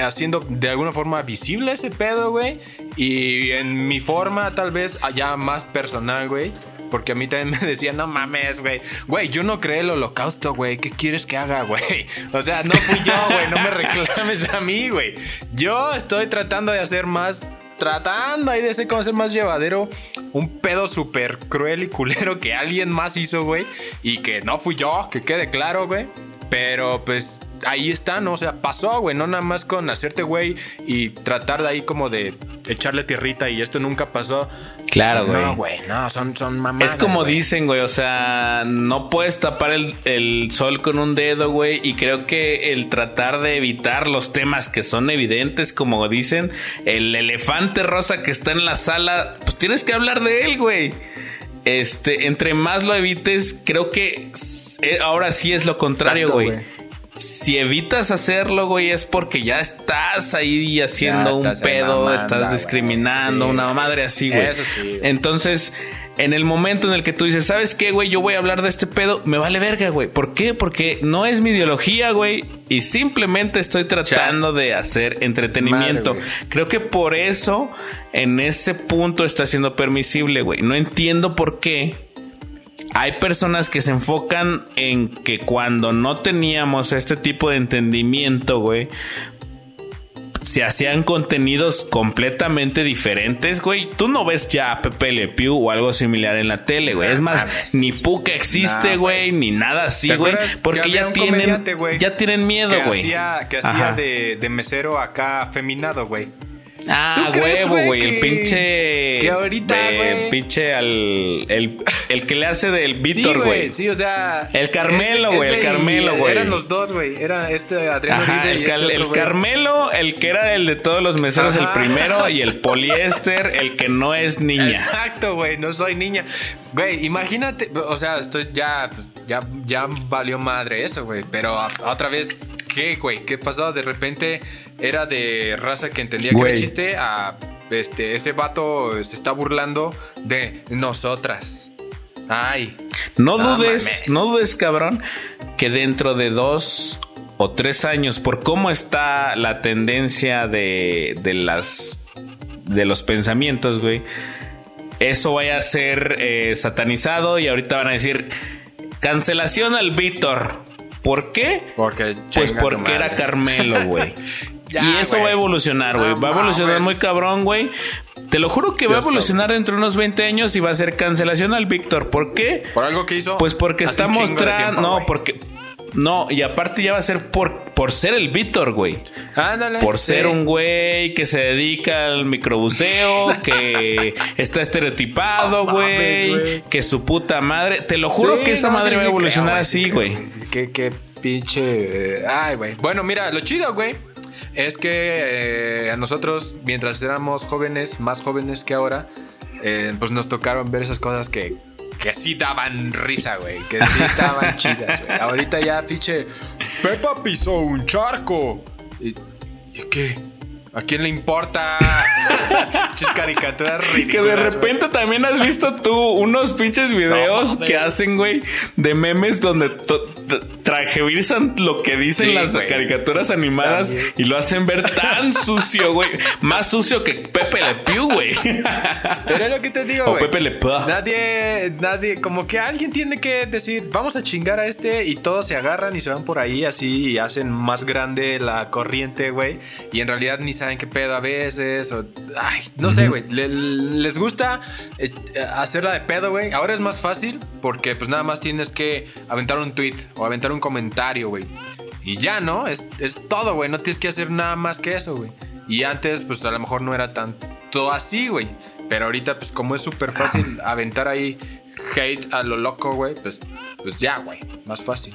haciendo de alguna forma visible ese pedo, güey. Y en mi forma, tal vez, allá más personal, güey. Porque a mí también me decían, no mames, güey. Güey, yo no creé el holocausto, güey. ¿Qué quieres que haga, güey? O sea, no fui yo, güey. No me reclames a mí, güey. Yo estoy tratando de hacer más. Tratando ahí de ser cómo hacer más llevadero un pedo súper cruel y culero que alguien más hizo, güey. Y que no fui yo, que quede claro, güey. Pero pues ahí está, ¿no? O sea, pasó, güey. No nada más con hacerte, güey, y tratar de ahí como de echarle tierrita y esto nunca pasó. Claro, güey. No, güey, no, son, son mamadas. Es como dicen, güey, o sea, no puedes tapar el, el sol con un dedo, güey, y creo que el tratar de evitar los temas que son evidentes, como dicen, el elefante rosa que está en la sala, pues tienes que hablar de él, güey. Este, entre más lo evites, creo que eh, ahora sí es lo contrario, güey. Si evitas hacerlo, güey, es porque ya estás ahí haciendo un pedo, estás discriminando, Sí. una madre así, güey. Eso sí, güey. Entonces, en el momento en el que tú dices, ¿sabes qué, güey? Yo voy a hablar de este pedo, me vale verga, güey. ¿Por qué? Porque no es mi ideología, güey. Y simplemente estoy tratando de hacer entretenimiento. Creo que por eso, en ese punto está siendo permisible, güey. No entiendo por qué. Hay personas que se enfocan en que cuando no teníamos este tipo de entendimiento, güey, se hacían contenidos completamente diferentes, güey. Tú no ves ya a Pepe Le Pew o algo similar en la tele, güey. Es más, mames. ni Puka existe, Nah, güey, ni nada así, ¿Te güey. Porque ya tienen, ya tienen miedo, que güey. hacía, que hacía de, de mesero acá afeminado, güey. Ah, ¿Tú crees, huevo, güey. El pinche. que ahorita, de- güey? Pinche al. El, el que le hace del Víctor, güey. Sí, o sea. El Carmelo, güey, el Carmelo, güey. Eran los dos, güey. Era este Adrián Ajá, Uribe el, y este otro, el. Carmelo, el que era el de todos los meseros, el primero, y el poliéster, el que no es niña. Exacto, güey, no soy niña. Güey, imagínate, o sea, estoy ya, pues, ya, ya valió madre eso, güey. Pero a- otra vez, ¿qué, güey? ¿Qué pasó? De repente era de raza que entendía que era chiste a este, ese vato se está burlando de nosotras. Ay. No No dudes, mames. no dudes, cabrón, que dentro de dos o tres años, por cómo está la tendencia de, de las de los pensamientos, güey, eso vaya a ser eh, satanizado y ahorita van a decir cancelación al Víctor. ¿Por qué? Porque Pues porque era. Carmelo, güey. Ya, y eso va a evolucionar, güey. No va a evolucionar mames. muy cabrón, güey. Te lo juro que va a evolucionar dentro de unos 20 años y va a ser cancelación al Víctor. ¿Por qué? ¿Por algo que hizo? Pues porque Hace está mostrando. No, porque. No, y aparte ya va a ser por, por ser el Víctor, güey. Ándale. Por sí. ser un güey que se dedica al microbuseo, que está estereotipado, güey. güey. que su puta madre. Te lo juro Sí, que esa no, madre sí, va a evolucionar creo, así, sí güey. Qué, qué pinche. eh, Ay, güey. Bueno, mira, lo chido, güey. Es que eh, a nosotros, mientras éramos jóvenes, más jóvenes que ahora, eh, pues nos tocaron ver esas cosas que, que sí daban risa, güey. Que sí estaban chidas, güey. Ahorita ya, pinche. Pepa pisó un charco. ¿Y, ¿y qué? ¿A quién le importa? Caricaturas Que ridículas. de güey. repente también has visto tú unos pinches videos No, que hacen, güey, de memes donde to- t- trajevirzan lo que dicen Sí, las caricaturas animadas También. y lo hacen ver tan sucio, güey. Más sucio que Pepe Le Pew, güey. Pero es lo que te digo, O güey. Pepe Le Pew. Nadie, nadie, como que alguien tiene que decir, vamos a chingar a este y todos se agarran y se van por ahí así y hacen más grande la corriente, güey. Y en realidad ni saben qué pedo a veces. O, ay, no sé, güey. Le- les gusta eh, hacerla de pedo, güey. Ahora es más fácil porque pues nada más tienes que aventar un tweet o aventar un comentario, güey. Y ya, ¿no? Es, es todo, güey. No tienes que hacer nada más que eso, güey. Y antes, pues a lo mejor no era tanto así, güey. Pero ahorita, pues como es súper fácil aventar ahí hate a lo loco, güey, pues, pues ya, güey. Más fácil.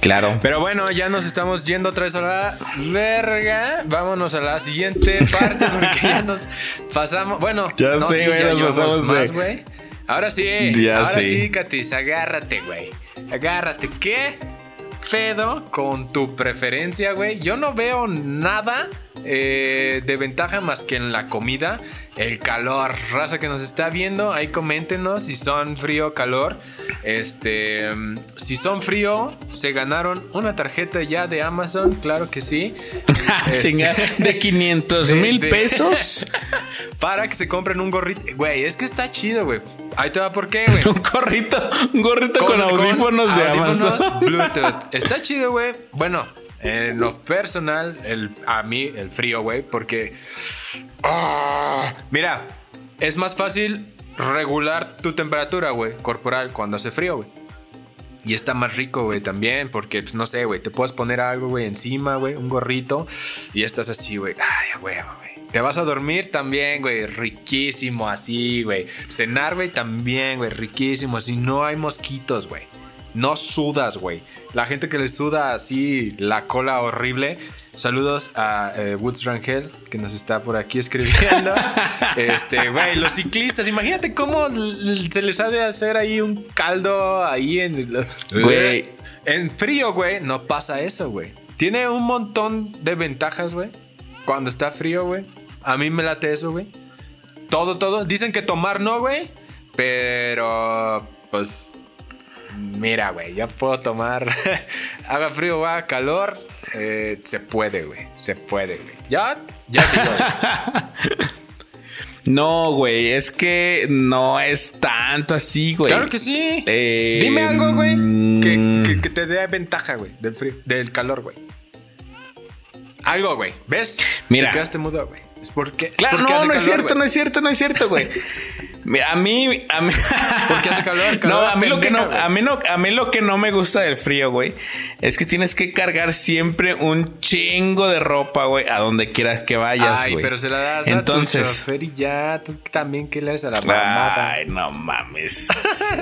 Claro. Pero bueno, ya nos estamos yendo otra vez a la verga. Vámonos a la siguiente parte porque ya nos pasamos. Bueno, ya no, sé, sí, güey, ya nos pasamos más, güey. Ahora sí, Ya ahora sé. sí, Katis, agárrate, güey. Agárrate. ¿Qué pedo con tu preferencia, güey? Yo no veo nada eh, de ventaja más que en la comida. El calor, raza que nos está viendo, ahí coméntenos si son frío o calor. Este, mm, si son frío, se ganaron una tarjeta ya de Amazon, claro que sí. Este, Chinga, de 500 de- mil pesos. para que se compren un gorrito. Güey, es que está chido, güey. Ahí te va por qué, güey. un gorrito, un gorrito con, audífonos de audífonos Amazon. Bluetooth. Está chido, güey. Bueno, en lo personal, el, a mí, el frío, güey, porque. Ah, mira, es más fácil regular tu temperatura, güey, corporal cuando hace frío, güey. Y está más rico, güey, también, porque, pues, no sé, güey, te puedes poner algo, güey, encima, güey, un gorrito, y estás así, güey, ay, huevo, güey. Te vas a dormir también, güey, riquísimo, así, güey. Cenar, güey, también, güey, riquísimo, así, no hay mosquitos, güey. No sudas, güey. La gente que le suda así la cola horrible. Saludos a eh, Woods Rangel, que nos está por aquí escribiendo. este, güey, los ciclistas, imagínate cómo se les ha de hacer ahí un caldo ahí en. Güey. En frío, güey, no pasa eso, güey. Tiene un montón de ventajas, güey. Cuando está frío, güey. A mí me late eso, güey. Todo, todo. Dicen que tomar no, güey. Pero, pues, mira, güey, ya puedo tomar. Haga frío o haga calor. eh, se puede, güey. Se puede, güey. Ya, ya digo. No, güey, es que no es tanto así, güey. claro que sí. Eh, Dime algo, güey. Que, mm. que- que te dé ventaja, güey. Del frío, del calor, güey. Algo, güey. ¿Ves? Mira. Te quedaste mudo, güey. Es porque. es Claro, porque no, hace no es cierto, no es cierto, no es cierto, güey. A mí, a mí, Porque hace calor, no, a mí lo que no, a mí no, a mí lo que no me gusta del frío, güey, es que tienes que cargar siempre un chingo de ropa, güey, a donde quieras que vayas, Ay, güey. pero se la das Entonces, a tu chofer y ya. Tú también, ¿qué le das a la mamada? Ay, no mames.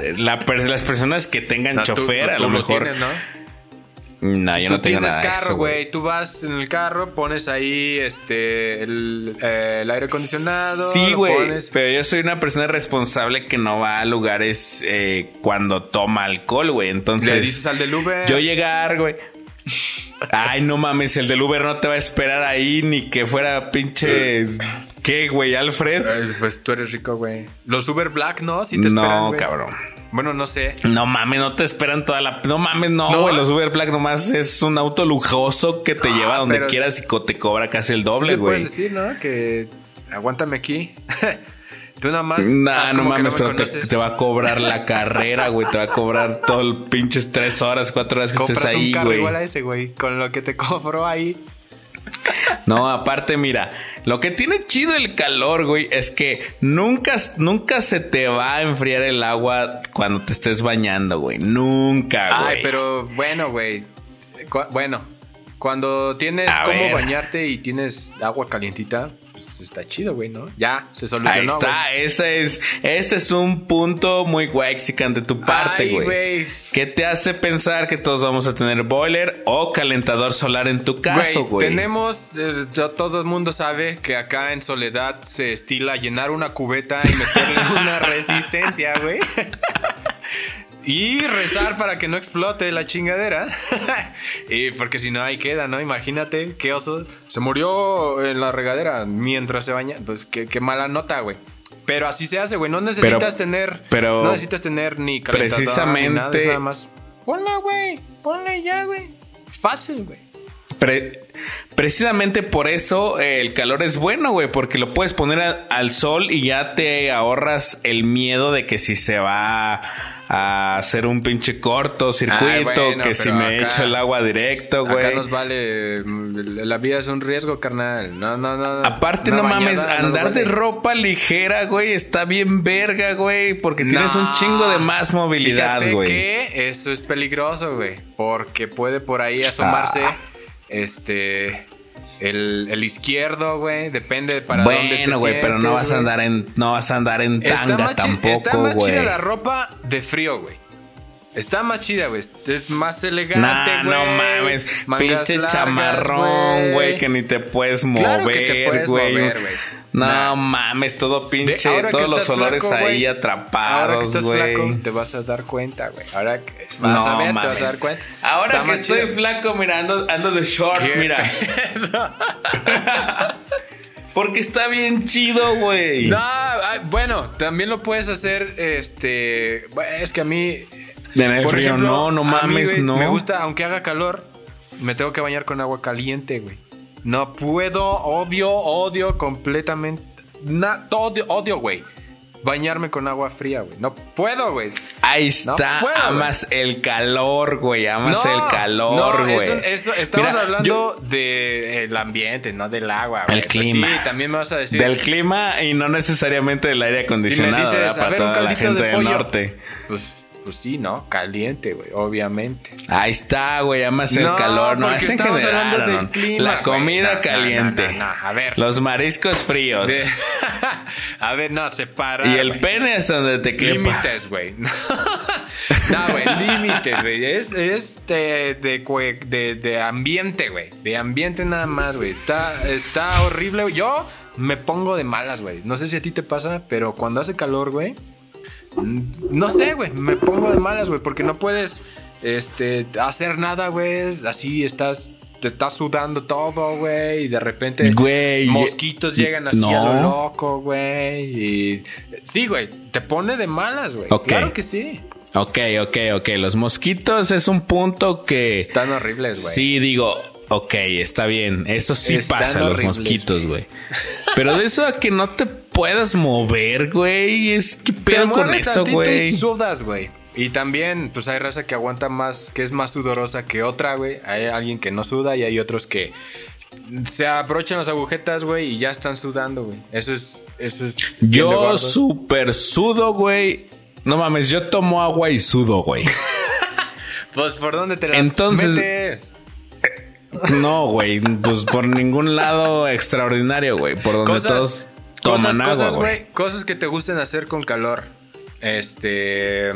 La las personas que tengan No, tú- chofer, tú- a tú lo mejor. tienes, ¿no? No, yo Tú no tengo tienes nada carro, güey. Tú vas en el carro, pones ahí este el, eh, el aire acondicionado. Sí, güey. Pero yo soy una persona responsable que no va a lugares eh, cuando toma alcohol, güey. Entonces. Le dices al del Uber. Yo llegar, güey. Ay, no mames, el del Uber no te va a esperar ahí ni que fuera pinche. ¿Qué, güey, Alfred? Ay, pues tú eres rico, güey. Los Uber Black, ¿no? Sí te esperan, No, cabrón. Bueno, no sé. No mames, no te esperan toda la. No mames, no, ¿No? güey. Los Uber Black nomás es un auto lujoso que te Ah, lleva donde pero quieras y te cobra casi el doble, le güey. puedes decir, ¿no? Que aguántame aquí. tú nada más. Nah, no mames, me pero te, va a cobrar la carrera, güey. Te va a cobrar todo el pinches tres horas, cuatro horas que estés ahí, güey. igual a ese, güey. Con lo que te cobró ahí. No, aparte, mira, lo que tiene chido el calor, güey, es que nunca, nunca se te va a enfriar el agua cuando te estés bañando, güey. Nunca, güey. Ay, pero bueno, güey. Cu- Bueno, cuando tienes A cómo ver. bañarte y tienes agua calientita, pues está chido, güey, ¿no? Ya, se Ahí solucionó. está, ese es, es un punto muy wexican de tu parte, Ay, güey. güey. ¿Qué te hace pensar que todos vamos a tener boiler o calentador solar en tu caso, güey? Tenemos, eh, to- todo el mundo sabe que acá en Soledad se estila llenar una cubeta y meterle una resistencia, güey. Y rezar para que no explote la chingadera. y porque si no, ahí queda, ¿no? Imagínate qué oso. Se murió en la regadera mientras se baña. Pues qué, qué mala nota, güey. Pero así se hace, güey. No necesitas tener. pero no necesitas tener ni precisamente- Ni nada, es nada más. Ponla, güey. Ponla ya, güey. Fácil, güey. Pre- precisamente por eso eh, el calor es bueno, güey, porque lo puedes poner a- al sol y ya te ahorras el miedo de que si se va a hacer un pinche cortocircuito, bueno, que si me acá- echo el agua directo, Acá güey. nos vale. mm, La vida es un riesgo, carnal. No, no, no. Aparte, no mames, bañada andar de ropa ligera, güey, está bien verga, güey, porque tienes un chingo de más movilidad, Fíjate güey. que eso es peligroso, güey. Porque puede por ahí asomarse. Ah. Este. El, el izquierdo, güey. Depende para dónde te Bueno, güey, pero no vas a andar en no vas a andar en Está tanga chi- tampoco, está más chida güey. la ropa de frío, güey. Está más chida, güey. Es más elegante, Nah, güey. no mames. Pinche largas, chamarrón, güey, que ni te puedes güey. mover, güey. No Nah. mames, todo pinche, todos los olores flaco, ahí güey, Ahora que atrapados, estás güey. flaco, te vas a dar cuenta, güey. Ahora que vas no a ver, te vas a dar cuenta. Ahora Está que estoy chido. flaco, mira, ando, ando de short, ¿Qué mira. Porque está bien chido, güey. No, ay, bueno, también lo puedes hacer, este, es que a mí, por frío, ejemplo, no, no mí, mames, no. Me gusta, aunque haga calor, me tengo que bañar con agua caliente, güey. No puedo, odio, odio completamente, na, odio, odio, güey. Bañarme con agua fría, güey. No puedo, güey. Ahí está, puedo, amas el calor, güey, amas el calor, no, güey. eso- estamos Mira, hablando del ambiente, no del agua. El güey. Eso clima. Sí, también me vas a decir. Del clima y no necesariamente del aire acondicionado, dices, ¿verdad? a Para ver, toda la gente de del pollo. norte. Pues, pues sí, ¿no? Caliente, güey, obviamente. Ahí está, güey, amas el No, calor. No, es en general. del no. clima, La comida No, caliente. a ver. Los mariscos fríos. De- a ver, no, separa. y el pene es donde te quepa. Límites, güey. No, güey, límites, güey. Es, es de, de, de- de ambiente, güey. De ambiente nada más, güey. Está, está horrible. güey. Yo me pongo de malas, güey. No sé si a ti te pasa, pero cuando hace calor, güey. No sé, güey. Me pongo de malas, güey. Porque no puedes este, hacer nada, güey. Así estás. Te estás sudando todo, güey. Y de repente. Güey, Mosquitos llegan así a lo loco, güey. Y. Sí, güey. Te pone de malas, güey. Claro que sí. Ok, ok, ok. Los mosquitos es un punto que. Están horribles, güey. Sí, digo, ok, está bien. Eso sí Están pasa, los mosquitos, güey. Pero de eso a que no te puedas mover, güey. Es que pedo con eso, tantito y güey. sudas, güey. Y también, pues hay raza que aguanta más, que es más sudorosa que otra, güey. Hay alguien que no suda y hay otros que se abrochan las agujetas, güey, y ya están sudando, güey. Eso es, eso es. Yo súper sudo, güey. No mames, yo tomo agua y sudo, güey. Pues por dónde te la Entonces- metes? No, güey. Pues por ningún lado extraordinario, güey. Por donde Cosas, todos toman cosas, agua, cosas, güey. Cosas que te gusten hacer con calor. Este.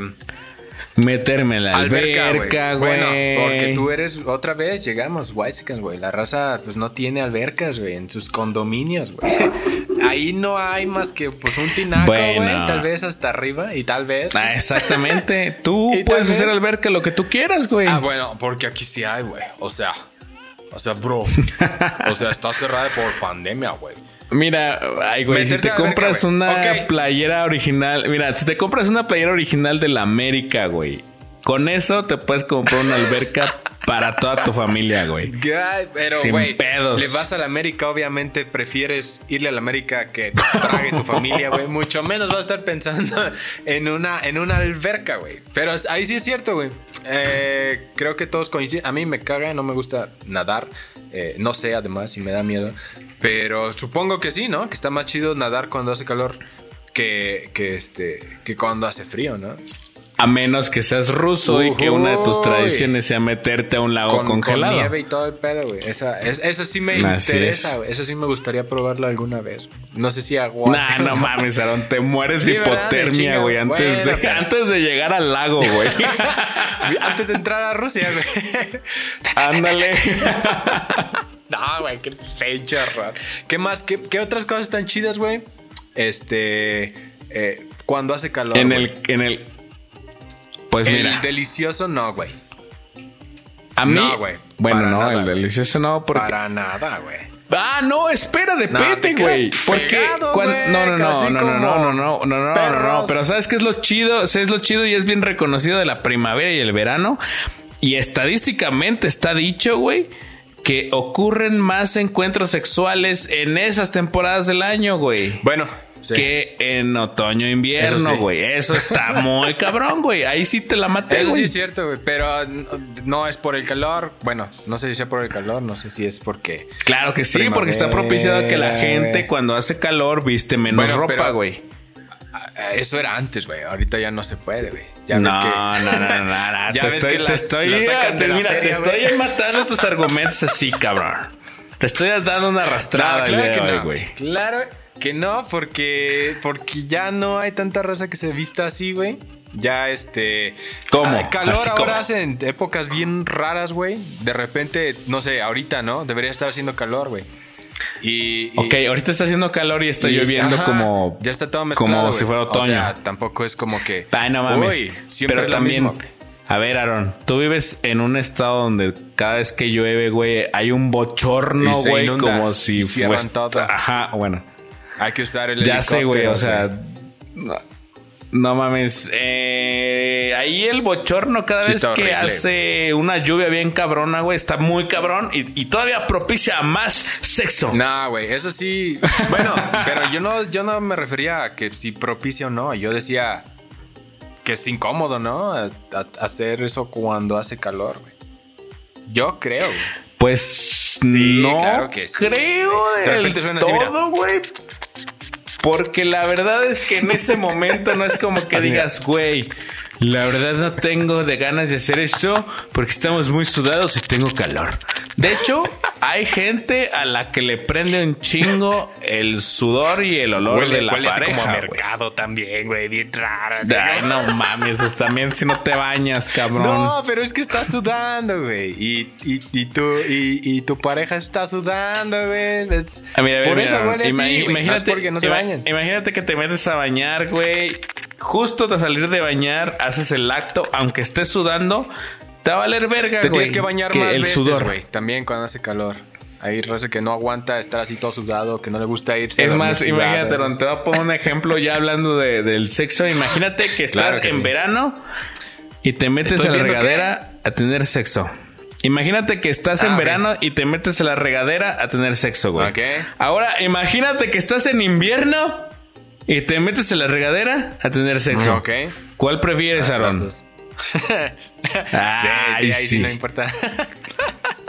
Meterme en la Alberca, güey. Bueno, porque tú eres, otra vez llegamos, Whitesicans, güey. La raza, pues no tiene albercas, güey, en sus condominios, güey. Ahí no hay más que, pues, un tinaco, güey. Bueno. Tal vez hasta arriba y tal vez. Ah, exactamente. Tú puedes hacer alberca lo que tú quieras, güey. Ah, bueno, porque aquí sí hay, güey. O sea, o sea, bro. o sea, está cerrada por pandemia, güey. Mira, ay, güey, si te compras una playera original, mira, si te compras una playera original de la América, güey, con eso te puedes comprar una alberca para toda tu familia, güey. Ay, Pero, Sin güey, pedos. le vas a la América, obviamente prefieres irle a la América que te trague tu familia, güey. Mucho menos vas a estar pensando en una, en una alberca, güey. Pero ahí sí es cierto, güey. Eh, creo que todos coinciden. A mí me caga, no me gusta nadar. Eh, no sé, además, y me da miedo. Pero supongo que sí, ¿no? Que está más chido nadar cuando hace calor que, que, este, que cuando hace frío, ¿no? A menos que seas ruso y que una de tus tradiciones sea meterte a un lago con, con congelado. nieve y todo el pedo, güey. Esa, es- esa sí me Así interesa, es. güey. Esa sí me gustaría probarla alguna vez. No sé si aguanta. Nah, no mames, Aaron, te mueres Sí, de hipotermia, güey, antes, Bueno, de, pero- antes de llegar al lago, güey. Antes de entrar a Rusia, güey. Ándale. no, güey, qué fecha raro. ¿Qué más? ¿Qué, qué otras cosas tan chidas, güey? Este. eh, cuando hace calor. en el, en el. Pues El mira, delicioso, no, güey. a mí. no, güey, Bueno, no, nada, el delicioso no, porque. Para nada, güey. Ah, no, espera, depende, güey. Porque pegado, no, no, no, no, no, no, no, no, no, no, no. Pero sabes qué es lo chido, es lo chido y es bien reconocido de la primavera y el verano. Y estadísticamente está dicho, güey, que ocurren más encuentros sexuales en esas temporadas del año, güey. Bueno, sí. Que en otoño e invierno, Eso sí. güey. Eso está muy cabrón, güey. Ahí sí te la maté, Eso sí es cierto, güey. Pero no, es por el calor. Bueno, no sé si sea por el calor, no sé si es porque. Claro que sí, porque está propiciado que la primavera, gente cuando hace calor viste menos Bueno, ropa, güey. Eso era antes, güey. Ahorita ya no se puede, güey. Ya no, ves que. no, no, no, no, ya te ves estoy, que te estoy, las sacan de te- la mira, feria, te estoy matando tus argumentos así, cabrón. Te estoy dando una arrastrada No, claro que no. güey. Claro que no, porque, porque ya no hay tanta raza que se vista así, güey. Ya este. ¿Cómo? ah, calor Así ahora como. hace en épocas bien raras, güey. De repente, no sé, ahorita, ¿no? Debería estar haciendo calor, güey. Y, y- Ok, ahorita está haciendo calor y está y- lloviendo ajá, como. Ya está todo mezclado. como si fuera otoño. O sea, tampoco es como que. Ay, no mames. Uy, siempre Pero es también. mismo. A ver, Aaron, tú vives en un estado donde cada vez que llueve, güey, hay un bochorno, güey, como si todo. Ajá, bueno. Hay que usar el Ya sé, güey, o sea. No, no mames. eh, ahí el bochorno, cada Sí vez que horrible, hace una lluvia bien cabrona, güey, está muy cabrón y, y todavía propicia más sexo. No, güey, eso sí. Bueno, pero yo no, yo no me refería a que si propicio o no. Yo decía que es incómodo, ¿no? A- a- hacer eso cuando hace calor, güey. Yo creo. Pues Sí, no claro que sí. creo De del todo, güey. Porque la verdad es que en ese momento no es como que Así, digas, güey, la verdad no tengo de ganas de hacer esto porque estamos muy sudados y tengo calor. De hecho, hay gente a la que le prende un chingo el sudor y el olor de la huele así pareja. como a güey. mercado también, güey, bien raro. así, Ay, ¿no? no mames, pues también si no te bañas, cabrón. No, pero es que está sudando, güey. Y, y, y, tu, y, y tu pareja está sudando, güey. Es- Ah, Por mira, eso mira, huele así, Imagínate, porque no se bañan. imagínate que te metes a bañar, güey. Justo de salir de bañar, haces el acto, aunque estés sudando, te va a valer verga, Te güey. tienes que bañar más el veces, sudor. güey. También cuando hace calor. Hay raza que no aguanta estar así todo sudado, que no le gusta irse. a Es dormir más, sudado. imagínate, Ron, te voy a poner un ejemplo ya hablando de- del sexo. Imagínate que estás Claro que en sí. verano y te metes ¿Estoy a la viendo regadera a tener sexo. Imagínate que estás Ah, en ok. verano y te metes a la regadera a tener sexo, güey. Ok. Ahora, imagínate que estás en invierno y te metes a la regadera a tener sexo. Ok. ¿Cuál prefieres, Las Aaron? Ay, sí, sí, ahí sí. sí. no importa.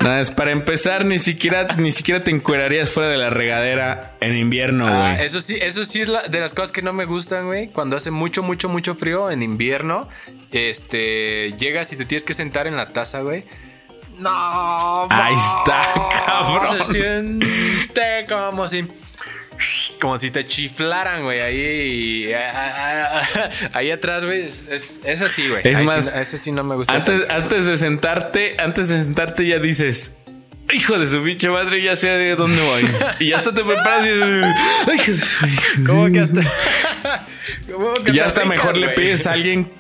No, es para empezar, ni siquiera, ni siquiera te encuerarías fuera de la regadera en invierno, güey. Ah, eso sí, eso sí es la- de las cosas que no me gustan, güey. Cuando hace mucho, mucho, mucho frío en invierno, este, llegas y te tienes que sentar en la taza, güey. No, Ahí está, cabrón. Se siente como si, como si te chiflaran, güey. Ahí, ahí atrás, güey. Es, es, así, güey. Es Ahí más, sí eso sí no me gusta. Antes, de sentarte, antes de sentarte ya dices, hijo de su pinche madre, ya sé de dónde voy. y ya hasta te preparas y dices, "Ay, hijo de su- ¿Cómo que hasta? ¿Cómo que ya hasta mejor le pides a alguien.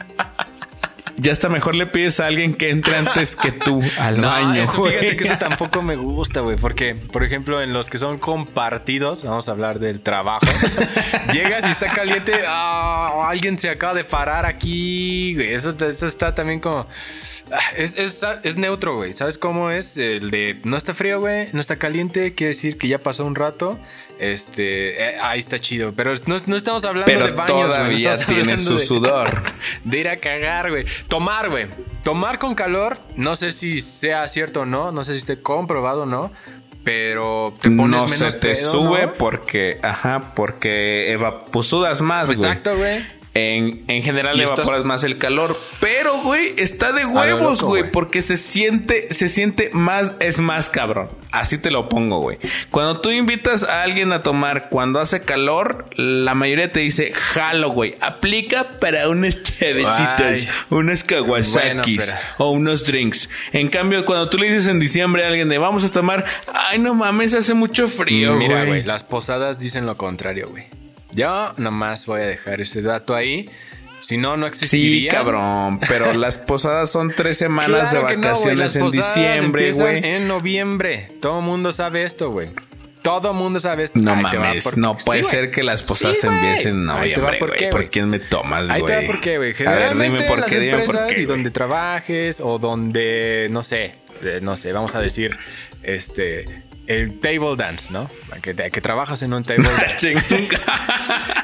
Ya hasta mejor le pides a alguien que entre antes que tú al No, baño. eso fíjate que eso tampoco me gusta, güey. Porque, por ejemplo, en los que son compartidos, vamos a hablar del trabajo. llegas y está caliente. ah, alguien se acaba de parar aquí, güey. Eso, eso está también como. ah, Es, es, es neutro, güey. ¿Sabes cómo es? El de no está frío, güey. No está caliente. Quiere decir que ya pasó un rato. Este, eh, ahí está chido. Pero no, no estamos hablando Pero de baños. No todavía tiene su de- sudor. de ir a cagar, güey. Tomar, güey. Tomar con calor, no sé si sea cierto o no, no sé si esté comprobado o no, pero te pones no menos se te pedo, sube ¿no? porque, ajá, porque eva- pues sudas más, güey. Exacto, güey. En, en general Y evaporas más el calor, pero güey, está de huevos, loco, güey, porque se siente, se siente más, es más cabrón. Así te lo pongo, güey. Cuando tú invitas a alguien a tomar cuando hace calor, la mayoría te dice, jalo, güey. Aplica para unas chevecitas, Ay. unas kawasakis Bueno, o unos drinks. En cambio, cuando tú le dices en diciembre a alguien de vamos a tomar, ay, no mames, hace mucho frío, Mira, güey, las posadas dicen lo contrario, güey. Yo nomás voy a dejar ese dato ahí. Si no, no Sí, existiría. cabrón, pero las posadas son tres semanas Claro de no, vacaciones en diciembre, güey. En noviembre. Todo mundo sabe esto, güey. Todo mundo sabe esto. No mames, por- no puede Sí, ser que las posadas Sí, empiecen en noviembre, por güey. qué, ¿Por quién me tomas, güey? Ahí te va por qué, güey. A ver, dime por las qué, dime por empresas qué. y donde trabajes o donde, no sé, eh, no sé, vamos a decir, este, el table dance, ¿no? Que, que trabajas en un table dance.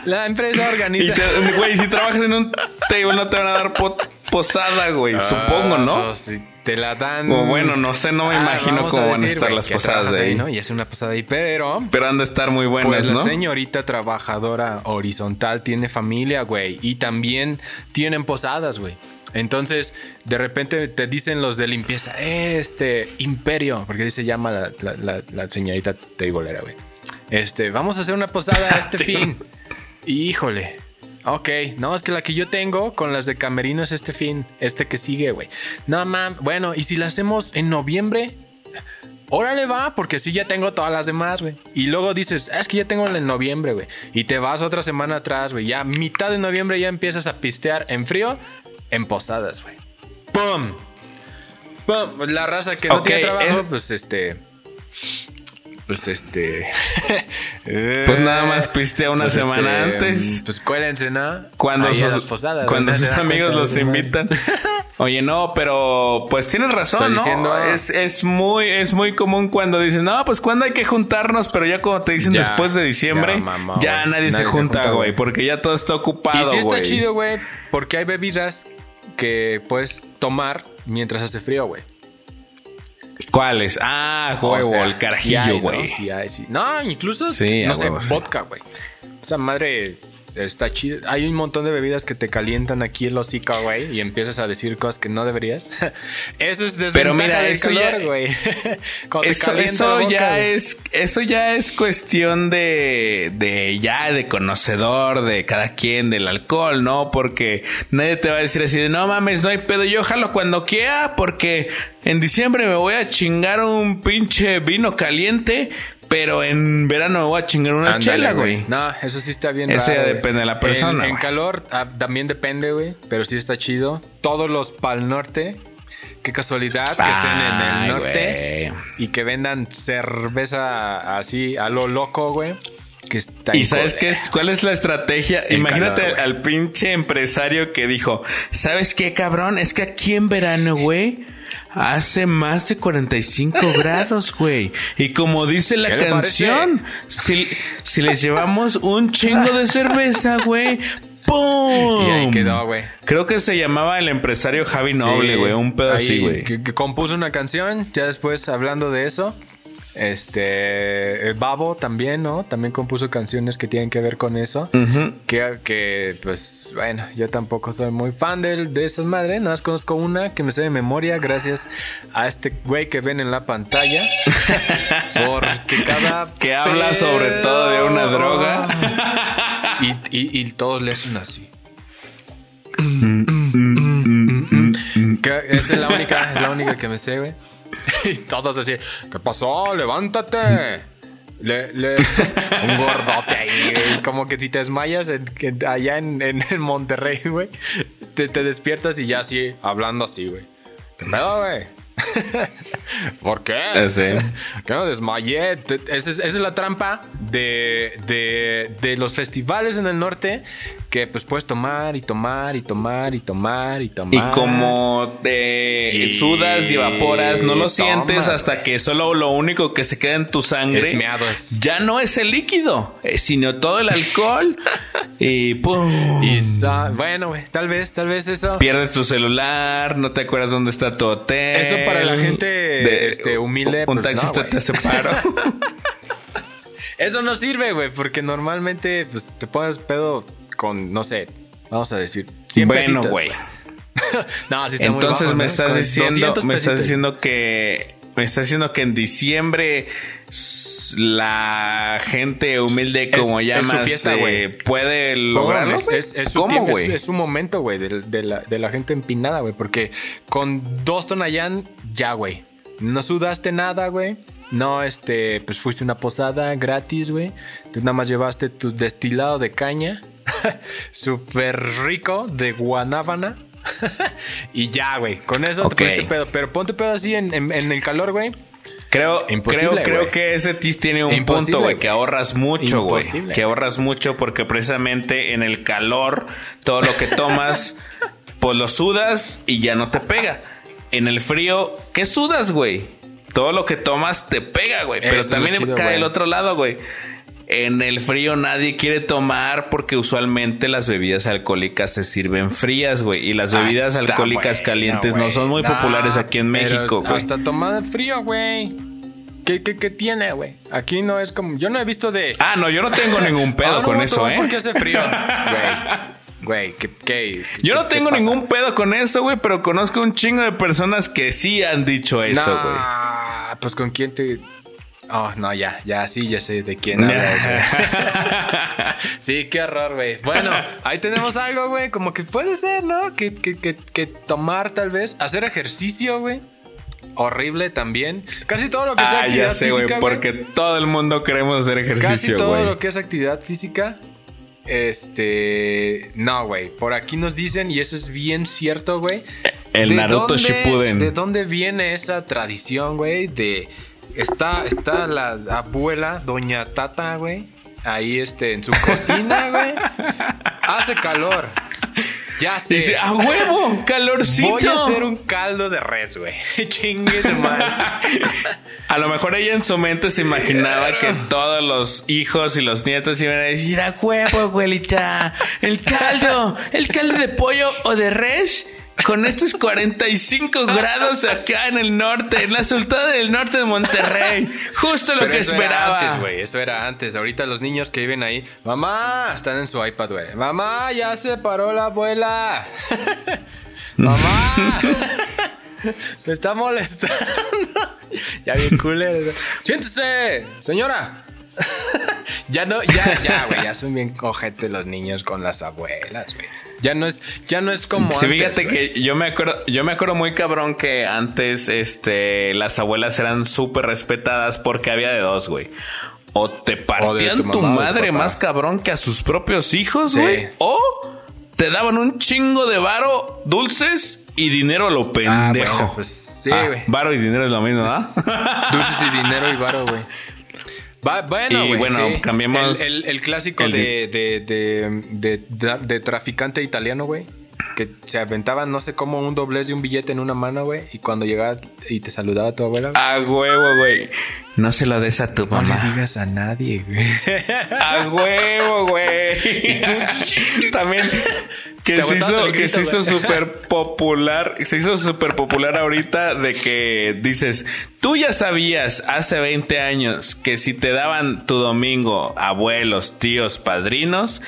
La empresa organiza... Güey, si trabajas en un table no te van a dar po- posada, güey. Supongo, Ah, ¿no? pues, si te la dan... O bueno, no sé, no me Ah, imagino cómo van a estar las posadas de ahí. ¿no? Y es una posada ahí, pero... Pero han de estar muy buenas, Pues la ¿no? señorita trabajadora horizontal tiene familia, güey. Y también tienen posadas, güey. Entonces, de repente te dicen los de limpieza, este, imperio, porque así se llama la, la- la- la señorita tableera, güey. Este, vamos a hacer una posada este fin. Híjole, Ok, no, es que la que yo tengo con las de Camerino es este fin, este que sigue, güey. No, mam, bueno, y si la hacemos en noviembre, órale va, porque sí ya tengo todas las demás, güey. Y luego dices, ah, es que ya tengo la en noviembre, güey. Y te vas otra semana atrás, güey. Ya mitad de noviembre ya empiezas a pistear en frío, en posadas, güey. ¡Pum! ¡Pum! La raza que no tiene trabajo, es- pues este. Pues este. Pues nada más pistea una Pues, semana este, antes. Pues cuélense, ¿no? Cuando Ahí sus, posadas, cuando sus amigos los invitan. Oye, no, pero pues tienes razón, Estoy ¿no? diciendo- Es, es muy, es muy común cuando dicen, no, pues cuando hay que juntarnos, pero ya cuando te dicen Ya, después de diciembre, ya, mamá, ya güey. nadie, se Nadie se junta, güey, porque ya todo está Y ocupado, sí está chido, güey, porque hay bebidas que puedes tomar mientras hace frío, güey. ¿Cuáles? Ah, huevo, O sea, el sí carajillo, hay, ¿no? güey. Sí hay, sí. No, incluso, Sí, no sé, sí. vodka, güey. Esa madre está chida. Hay un montón de bebidas que te calientan aquí el hocico, güey, y empiezas a decir cosas que no deberías. eso es desventaja Pero mira, del eso calor, güey. Eso, eso boca, ya es, eso ya es cuestión de, de ya de conocedor de cada quien del alcohol, ¿no? Porque nadie te va a decir así de no mames, no hay pedo, yo jalo cuando quiera, porque en diciembre me voy a chingar un pinche vino caliente, pero en verano me voy a chingar una Ándale, chela, güey. No, eso sí está bien. Ese raro, depende de la persona, En, calor ah, también depende, güey. Pero sí está chido. Todos los pal norte. Qué casualidad que sean en el norte y que vendan cerveza así a lo loco, güey. Que está ¿Y sabes qué es? ¿Cuál es la estrategia? El Imagínate calor, al pinche empresario que dijo, ¿sabes qué, cabrón? Es que aquí en verano, güey, hace más de 45 grados, güey. Y como dice la ¿Qué le canción, si, si les llevamos un chingo de cerveza, güey, ¡pum! Y ahí quedó, güey. Creo que se llamaba el empresario Javi Noble, Sí, güey, un pedo así, güey. Que, que compuso una canción. Ya después, hablando de eso, este. el Babo también, ¿no? También compuso canciones que tienen que ver con eso. que, que, pues, bueno, yo tampoco soy muy fan de, de esas madres. Nada más conozco una que me sé de memoria gracias a este güey que ven en la pantalla. Porque cada. Que habla sobre todo de una droga. y, y- y todos le hacen así. Que esa es la única, es la única que me sé, güey. Y todos así, ¿qué pasó? ¡Levántate! Le, le- un gordote ahí, güey. Como que si te desmayas en- allá en, en- Monterrey, güey, te, te despiertas y ya así, hablando así, güey. ¿Qué pedo, güey? ¿Por qué? Sí. Que no desmayé. Esa es, esa es la trampa de, de, de los festivales en el norte que pues puedes tomar y tomar y tomar y tomar y tomar. Y como te Y sudas y evaporas, no lo tomas, sientes hasta que solo lo único que se queda en tu sangre Es meado, es- ya no es el líquido, eh, sino todo el alcohol. y pum. Y bueno, güey, tal vez, tal vez eso. Pierdes tu celular, no te acuerdas dónde está tu hotel. Eso para la gente, este, humilde, Un pues, taxista te hace paro. Eso no sirve, güey, porque normalmente pues te pones pedo con, no sé, vamos a decir, 100 bueno, güey. no, sí está muy Entonces bajo, me ¿no? estás Con diciendo, 200 me estás diciendo que me estás diciendo que en diciembre la gente humilde como Es- es llamas fiesta, eh, puede lograrlo. Es, güey? es- es su ¿Cómo, güey? Es, es su momento, güey, de, de la, de la gente empinada, güey. Porque con dos Tonayán, ya, güey. No sudaste nada, güey. No, este, pues fuiste a una posada gratis, güey. Nada más llevaste tu destilado de caña. Súper rico de guanábana. y ya, güey. Con eso Ok. te pusiste pedo. Pero ponte pedo así en, en- en el calor, güey. Creo, creo, creo que ese tis tiene un Imposible, punto, güey, que ahorras mucho, güey. Que ahorras mucho porque precisamente en el calor todo lo que tomas, pues lo sudas y ya no te pega. En el frío, ¿qué sudas, güey? Todo lo que tomas te pega, güey. Pero también chido, cae el otro lado, güey. En el frío nadie quiere tomar porque usualmente las bebidas alcohólicas se sirven frías, güey. Y las bebidas Hasta, alcohólicas calientes no son muy populares aquí en México, güey. Hasta tomada frío, güey. ¿Qué, qué, qué tiene, güey? Aquí no es como. Yo no he visto de. Ah, no, yo no tengo ningún pedo con eso, ¿eh? Porque hace frío. Güey. Güey, ¿qué, qué, Yo qué- no tengo ningún pedo con eso, güey, pero conozco un chingo de personas que sí han dicho eso, güey. Nah, pues con quién te. Oh, no, ya, ya, sí, ya sé de quién hablas, sí, qué horror, güey. Bueno, ahí tenemos algo, güey, como que puede ser, ¿no? Que, que, que, que tomar tal vez, hacer ejercicio, güey. Horrible también. Casi todo lo que sea Ah, actividad ya sé, güey, física, porque todo el mundo queremos hacer Casi ejercicio, todo güey. lo que es actividad física. Este. No, güey. Por aquí nos dicen, y eso es bien cierto, güey. El ¿de Naruto dónde- Shippuden. ¿De dónde viene esa tradición, güey? De. Está, está la abuela, doña Tata, güey. Ahí, este, en su cocina, güey. Hace calor. Ya sé. Dice, a huevo, calorcito. Voy a hacer un caldo de res, güey. Chingue. A lo mejor ella en su mente se imaginaba que todos los hijos y los nietos iban a decir, a huevo, abuelita, el caldo, el caldo de pollo o de res con estos 45 grados acá en el norte, en la sultana del norte de Monterrey. Justo lo Pero que eso esperaba. Era antes, güey. Eso era antes. Ahorita los niños que viven ahí, mamá, están en su iPad, güey. Mamá, ya se paró la abuela. mamá. Te está molestando. ya bien culero. Siéntese, señora. ya no, ya, ya, güey. Ya son bien cojete los niños con las abuelas, güey. Ya no es, ya no es como Sí, antes, fíjate que yo me acuerdo, yo me acuerdo muy cabrón que antes, este, las abuelas eran súper respetadas porque había de dos, güey. O te partían tu madre más cabrón que a sus propios hijos, Sí. güey. O te daban un chingo de varo, dulces y dinero a lo Ah, pendejo. bueno, pues sí, Ah, güey. varo y dinero es lo mismo, ¿no? Dulces y dinero y varo, güey. Va- bueno, Y bueno, sí. cambiemos El, el- el clásico el- de, de, de, de- de- de traficante italiano, güey. Que se aventaban, no sé cómo, un doblez de un billete en una mano, güey. Y cuando llegaba y te saludaba tu abuela, güey, a huevo, güey. No se lo des a tu no le mamá. digas a nadie, güey. A huevo, güey. También que se hizo, que se hizo súper popular, se hizo súper popular ahorita de que dices, tú ya sabías hace 20 años que si te daban tu domingo abuelos, tíos, padrinos,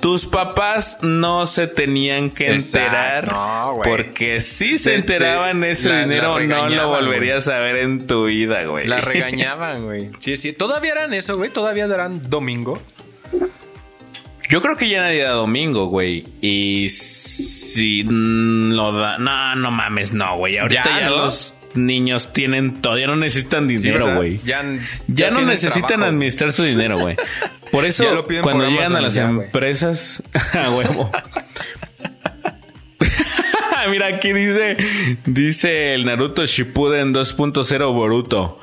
tus papás no se tenían que Exacto, enterar no, güey. porque si se, Se- enteraban se- ese la- la dinero no lo volverías a ver en tu vida, güey. La regañaban, güey. Sí, sí. Todavía eran eso, güey. Todavía eran domingo. Yo creo que ya nadie da domingo, güey. Y si lo da. No, no mames, no, güey. Ahorita Ya, ya, ¿no? los niños tienen todo. Ya no necesitan dinero, güey. Ya, Ya, no necesitan trabajo. administrar su dinero, güey. Por eso, cuando por llegan a las ya, empresas, a huevo. Mira, aquí dice, dice el Naruto Shippuden 2.0 Boruto.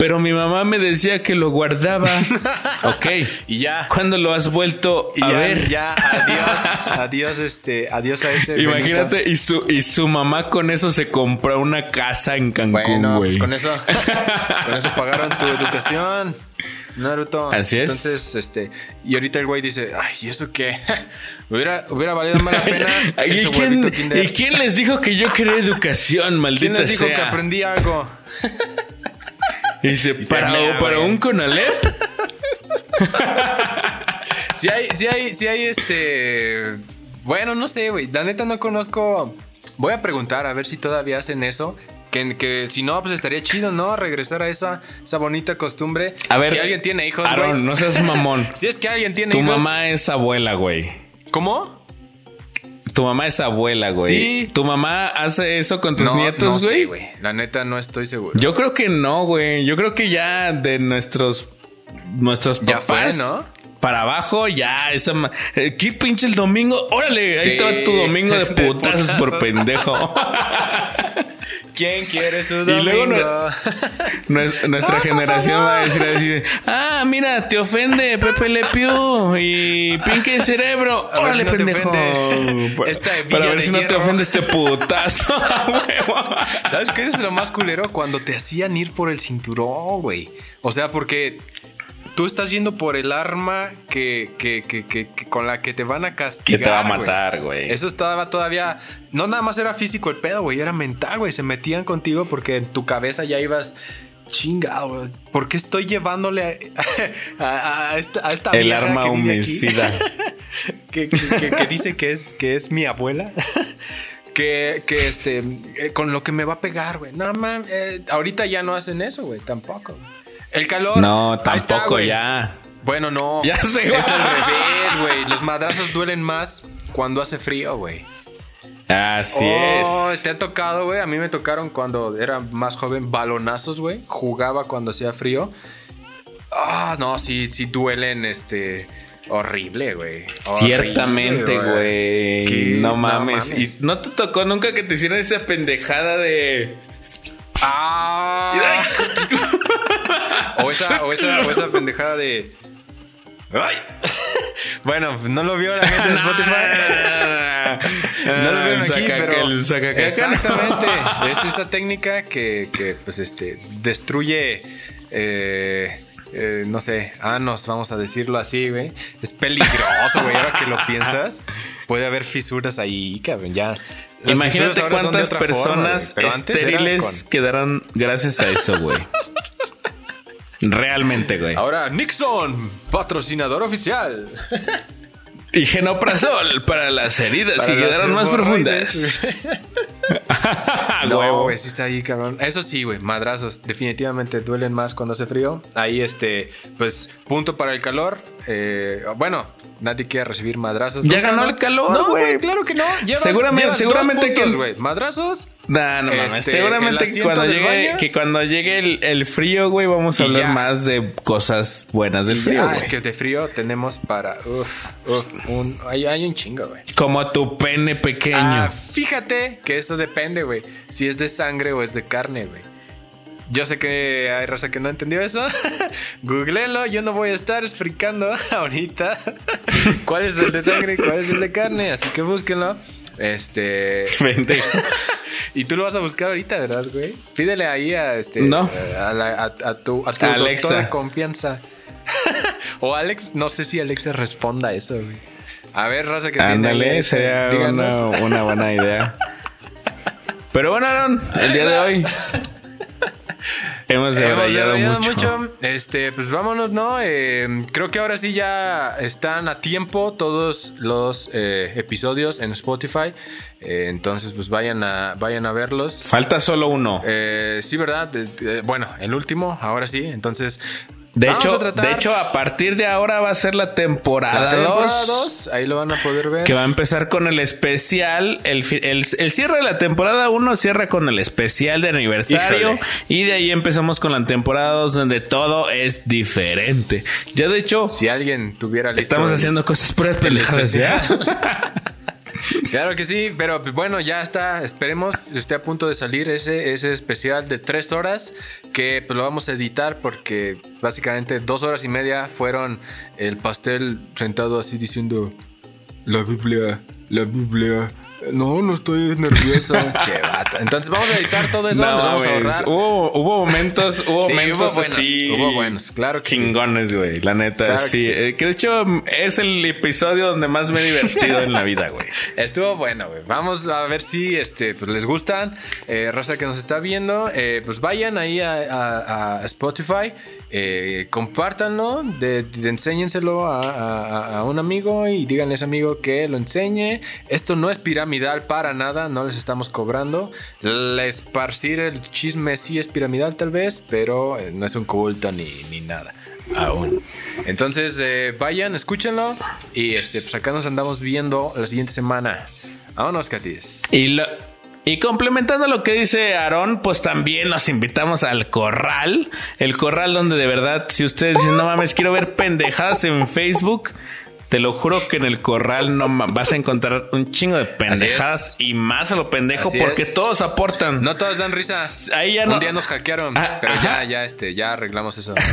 Pero mi mamá me decía que lo guardaba. ok. Y ya. ¿Cuándo lo has vuelto Y a ya, ver? ya, adiós, adiós, este, adiós a ese. Imagínate, y su, y su mamá con eso se compró una casa en Cancún, Bueno, güey. pues con eso, con eso pagaron tu educación, Naruto. Así es. Entonces, este, y ahorita el güey dice, ay, ¿y eso qué? hubiera, hubiera valido más la pena. ¿Y quién. ¿Y quién les dijo que yo quería educación, ¿Quién maldita les dijo sea? que aprendí algo? Y dice, se para, mea, para un Conalep. Si hay, si hay, si hay este. Bueno, no sé, güey. La neta no conozco. Voy a preguntar a ver si todavía hacen eso. Que, que si no, pues estaría chido, ¿no? Regresar a esa, esa bonita costumbre. A ver, si alguien tiene hijos, Aaron, güey. no seas mamón. Si es que alguien tiene tu hijos. mamá es abuela, güey. ¿Cómo? Tu mamá es abuela, güey. Sí. ¿Tu mamá hace eso con tus no, nietos, no güey? sé, güey. La neta no estoy seguro. Yo creo que no, güey. Yo creo que ya de nuestros nuestros Ya fue, papás ¿no? Para abajo ya esa eh, ¿Qué pinche el domingo? Órale, ahí Sí. está tu domingo de De putazos por pendejo. ¿Quién quiere su Y domingo? luego no- Nues- Nuestra Ah, generación va a decir así, ah, mira, te ofende Pepe Le Pew y Pinky Cerebro. A Órale, si no te pendejo. esta Para ver si no te ofende este putazo. ¿Sabes qué es lo más culero? Cuando te hacían ir por el cinturón, güey. O sea, porque tú estás yendo por el arma que, que- que- que- que con la que te van a que castigar. te va a matar, güey. Eso estaba todavía. No nada más era físico el pedo, güey. Era mental, güey. Se metían contigo porque en tu cabeza ya ibas. Chingado, güey. ¿Por qué estoy llevándole a, a- a esta, a esta El vieja arma que vive aquí? homicida. que, que- que- que dice que es, que es mi abuela. Que, que este, eh, con lo que me va a pegar, güey. No mames, eh, ahorita ya no hacen eso, güey, tampoco. El calor. No, está, tampoco ya. Bueno, no. Ya sé, Es al revés, güey. Los madrazos duelen más cuando hace frío, güey. Así Oh, es. ¿Te ha tocado, güey? A mí me tocaron cuando era más joven balonazos, güey. Jugaba cuando hacía frío. Ah, no, sí, sí duelen, este. Horrible, güey. Ciertamente, güey. No No mames. mames. ¿Y no te tocó nunca que te hicieran esa pendejada de. Ah. o, esa, o, esa, o esa pendejada de. ¡Ay! bueno, no lo vio la gente en Spotify. No lo vieron aquí, pero saca exactamente es esa técnica que, que, pues este destruye eh, eh, no sé anos vamos a decirlo así güey es peligroso güey ahora que lo piensas puede haber fisuras ahí cabrón ya Las Imagínate de cuántas forma, personas era estériles con- quedaron gracias a eso, güey. Realmente, güey. ahora Nixon patrocinador oficial Y genoprazol para las heridas Para que quedaron más profundas. No, güey, sí está ahí, cabrón. Eso sí, güey, madrazos. Definitivamente duelen más cuando hace frío. Ahí, este, pues, punto para el calor. Eh, bueno, nadie quiere recibir madrazos. Ya ganó el calor, No, güey. claro que no. Llevas- Seguramente- llevas seguramente puntos, que-. Madrazos. Nah, no mames. Este, Seguramente que cuando, llegue, que cuando llegue el, el frío, güey, vamos a hablar ya. más de cosas buenas del frío, es que de frío tenemos para. Uf, uf, un, hay, hay un chingo, güey. Como tu pene pequeño. Ah, fíjate que eso depende, güey. Si es de sangre o es de carne, güey. Yo sé que hay raza que no entendió eso. Googleenlo, yo no voy a estar explicando ahorita cuál es el de sangre y cuál es el de carne, así que búsquenlo. Este. Vente. Y tú lo vas a buscar ahorita, ¿verdad, güey? Pídele ahí a este. No. A, la- a- a tu, a tu Alexa. doctor de confianza. o Alex, no sé si Alexa responda a eso, güey. A ver, raza que tiene. Ándale, Alexa, sería una, una buena idea. Pero bueno, Aaron, el día de hoy hemos mucho. Este, pues vámonos, ¿no? Eh, creo que ahora sí ya están a tiempo todos los eh, episodios en Spotify. Eh, entonces, pues vayan a, vayan a verlos. Falta solo uno. Eh, sí, ¿verdad? Bueno, el último, ahora sí. Entonces, De vamos hecho, a de hecho, a partir de ahora va a ser la temporada temporada 2. 2. Ahí lo van a poder ver. Que va a empezar con el especial. El, el- el cierre de la temporada 1 cierra con el especial de aniversario. Híjole. Y de ahí empezamos con la temporada 2, donde todo es diferente. Ya de hecho, Si alguien tuviera listo estamos haciendo cosas puras pendejadas ya. Claro que sí, pero bueno, ya está. Esperemos esté a punto de salir ese, ese especial de tres horas que pues, lo vamos a editar porque básicamente dos horas y media fueron el pastel sentado así diciendo la Biblia, la Biblia. No, no estoy nerviosa. che, vato. Entonces vamos a editar todo eso. No, nos vamos a mames, ahorrar. hubo, hubo momentos, hubo Sí, momentos hubo buenos, así. hubo buenos, claro que sí. Chingones, güey, la neta. Claro que sí. Eh, que de hecho es el episodio donde más me he divertido en la vida, güey. Estuvo bueno, güey. Vamos a ver si este, pues, les gustan. Eh, raza que nos está viendo, eh, pues vayan ahí a, a- a Spotify. Eh, compártanlo, de, enséñenselo a, un amigo y díganle a ese amigo que lo enseñe. Esto no es piramidal para nada, no les estamos cobrando. El esparcir el chisme sí es piramidal tal vez, pero eh, no es un culto ni, ni nada. Aún. Entonces, eh, vayan, escúchenlo. Y este, pues acá nos andamos viendo la siguiente semana. Vámonos, Katis. Y, lo- y complementando lo que dice Aarón, pues también nos invitamos al corral. El corral donde de verdad, si ustedes dicen, no mames, quiero ver pendejadas en Facebook. Te lo juro que en el corral no vas a encontrar un chingo de pendejadas y más a lo pendejo Así porque es. todos aportan. No todas dan risa. Ahí ya Un no- día nos hackearon, Ah, pero ajá. ya, ya, este, ya arreglamos eso.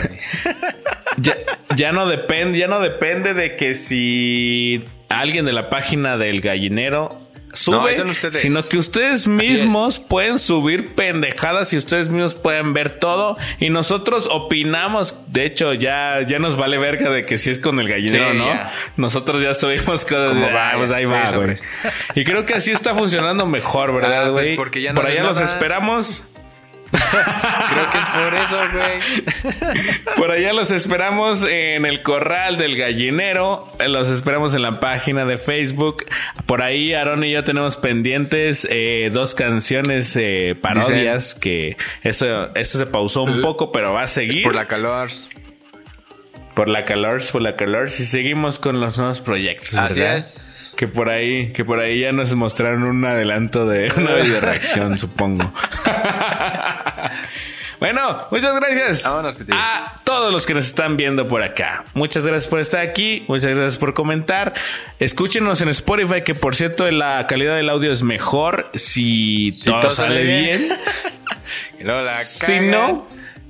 Ya, ya no depende, ya no depende de que si alguien de la página del gallinero sube, No, sino que ustedes mismos pueden subir pendejadas y ustedes mismos pueden ver todo y nosotros opinamos. De hecho, ya, ya nos vale verga de que si es con el gallinero Sí, no. ya. Nosotros ya subimos cosas Como de, ah, pues ahí sí, va, güey. sobres. Y creo que así está funcionando mejor, Ah, ¿verdad, pues güey? porque ya no Por allá los nada. esperamos. Creo que es por eso, güey. Por allá los esperamos en el corral del gallinero. Los esperamos en la página de Facebook. Por ahí Aaron y yo tenemos pendientes eh, dos canciones eh, parodias que eso, eso se pausó un poco, pero va a seguir. Por la calor. Por la calor, por la calor. Si seguimos con los nuevos proyectos, Así ¿verdad? es. Que por ahí, que por ahí ya nos mostraron un adelanto de una video reacción, supongo. bueno, muchas gracias Vámonos, a todos los que nos están viendo por acá. Muchas gracias por estar aquí, muchas gracias por comentar. Escúchenos en Spotify, que por cierto la calidad del audio es mejor si, todo, todo sale bien. bien. Y luego la Si no-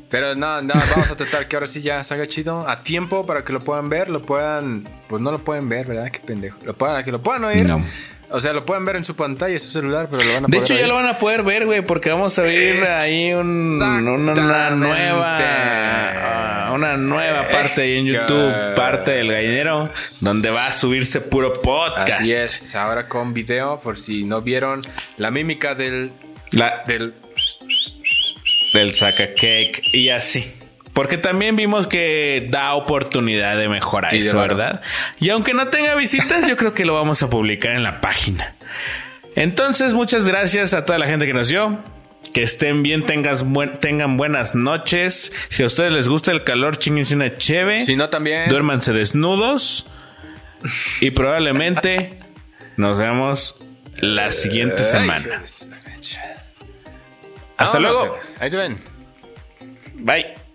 Pero no, no, vamos a tratar que ahora sí ya salga chido. A tiempo para que lo puedan ver, lo puedan. Pues no lo pueden ver, ¿verdad? Qué pendejo. Lo puedan, que lo puedan oír. No. O sea, lo pueden ver en su pantalla, su celular, pero lo van a De poder hecho, ya lo van a poder ver, güey, porque vamos a abrir ahí un- una, nueva ah, una nueva parte ahí en YouTube, parte del gallinero, donde va a subirse puro podcast. Así es, ahora con video, por si no vieron la mímica del. La, del del saca cake y así. Porque también vimos que da oportunidad de mejorar de eso. ¿verdad? Y aunque no tenga visitas, yo creo que lo vamos a publicar en la página. Entonces, muchas gracias a toda la gente que nos dio. Que estén bien, tengas buen- tengan buenas noches. Si a ustedes les gusta el calor, chinguense una cheve. Si no, también. Duérmanse desnudos. Y probablemente nos vemos la siguiente semana. Hasta luego. Ahí te ven. Bye.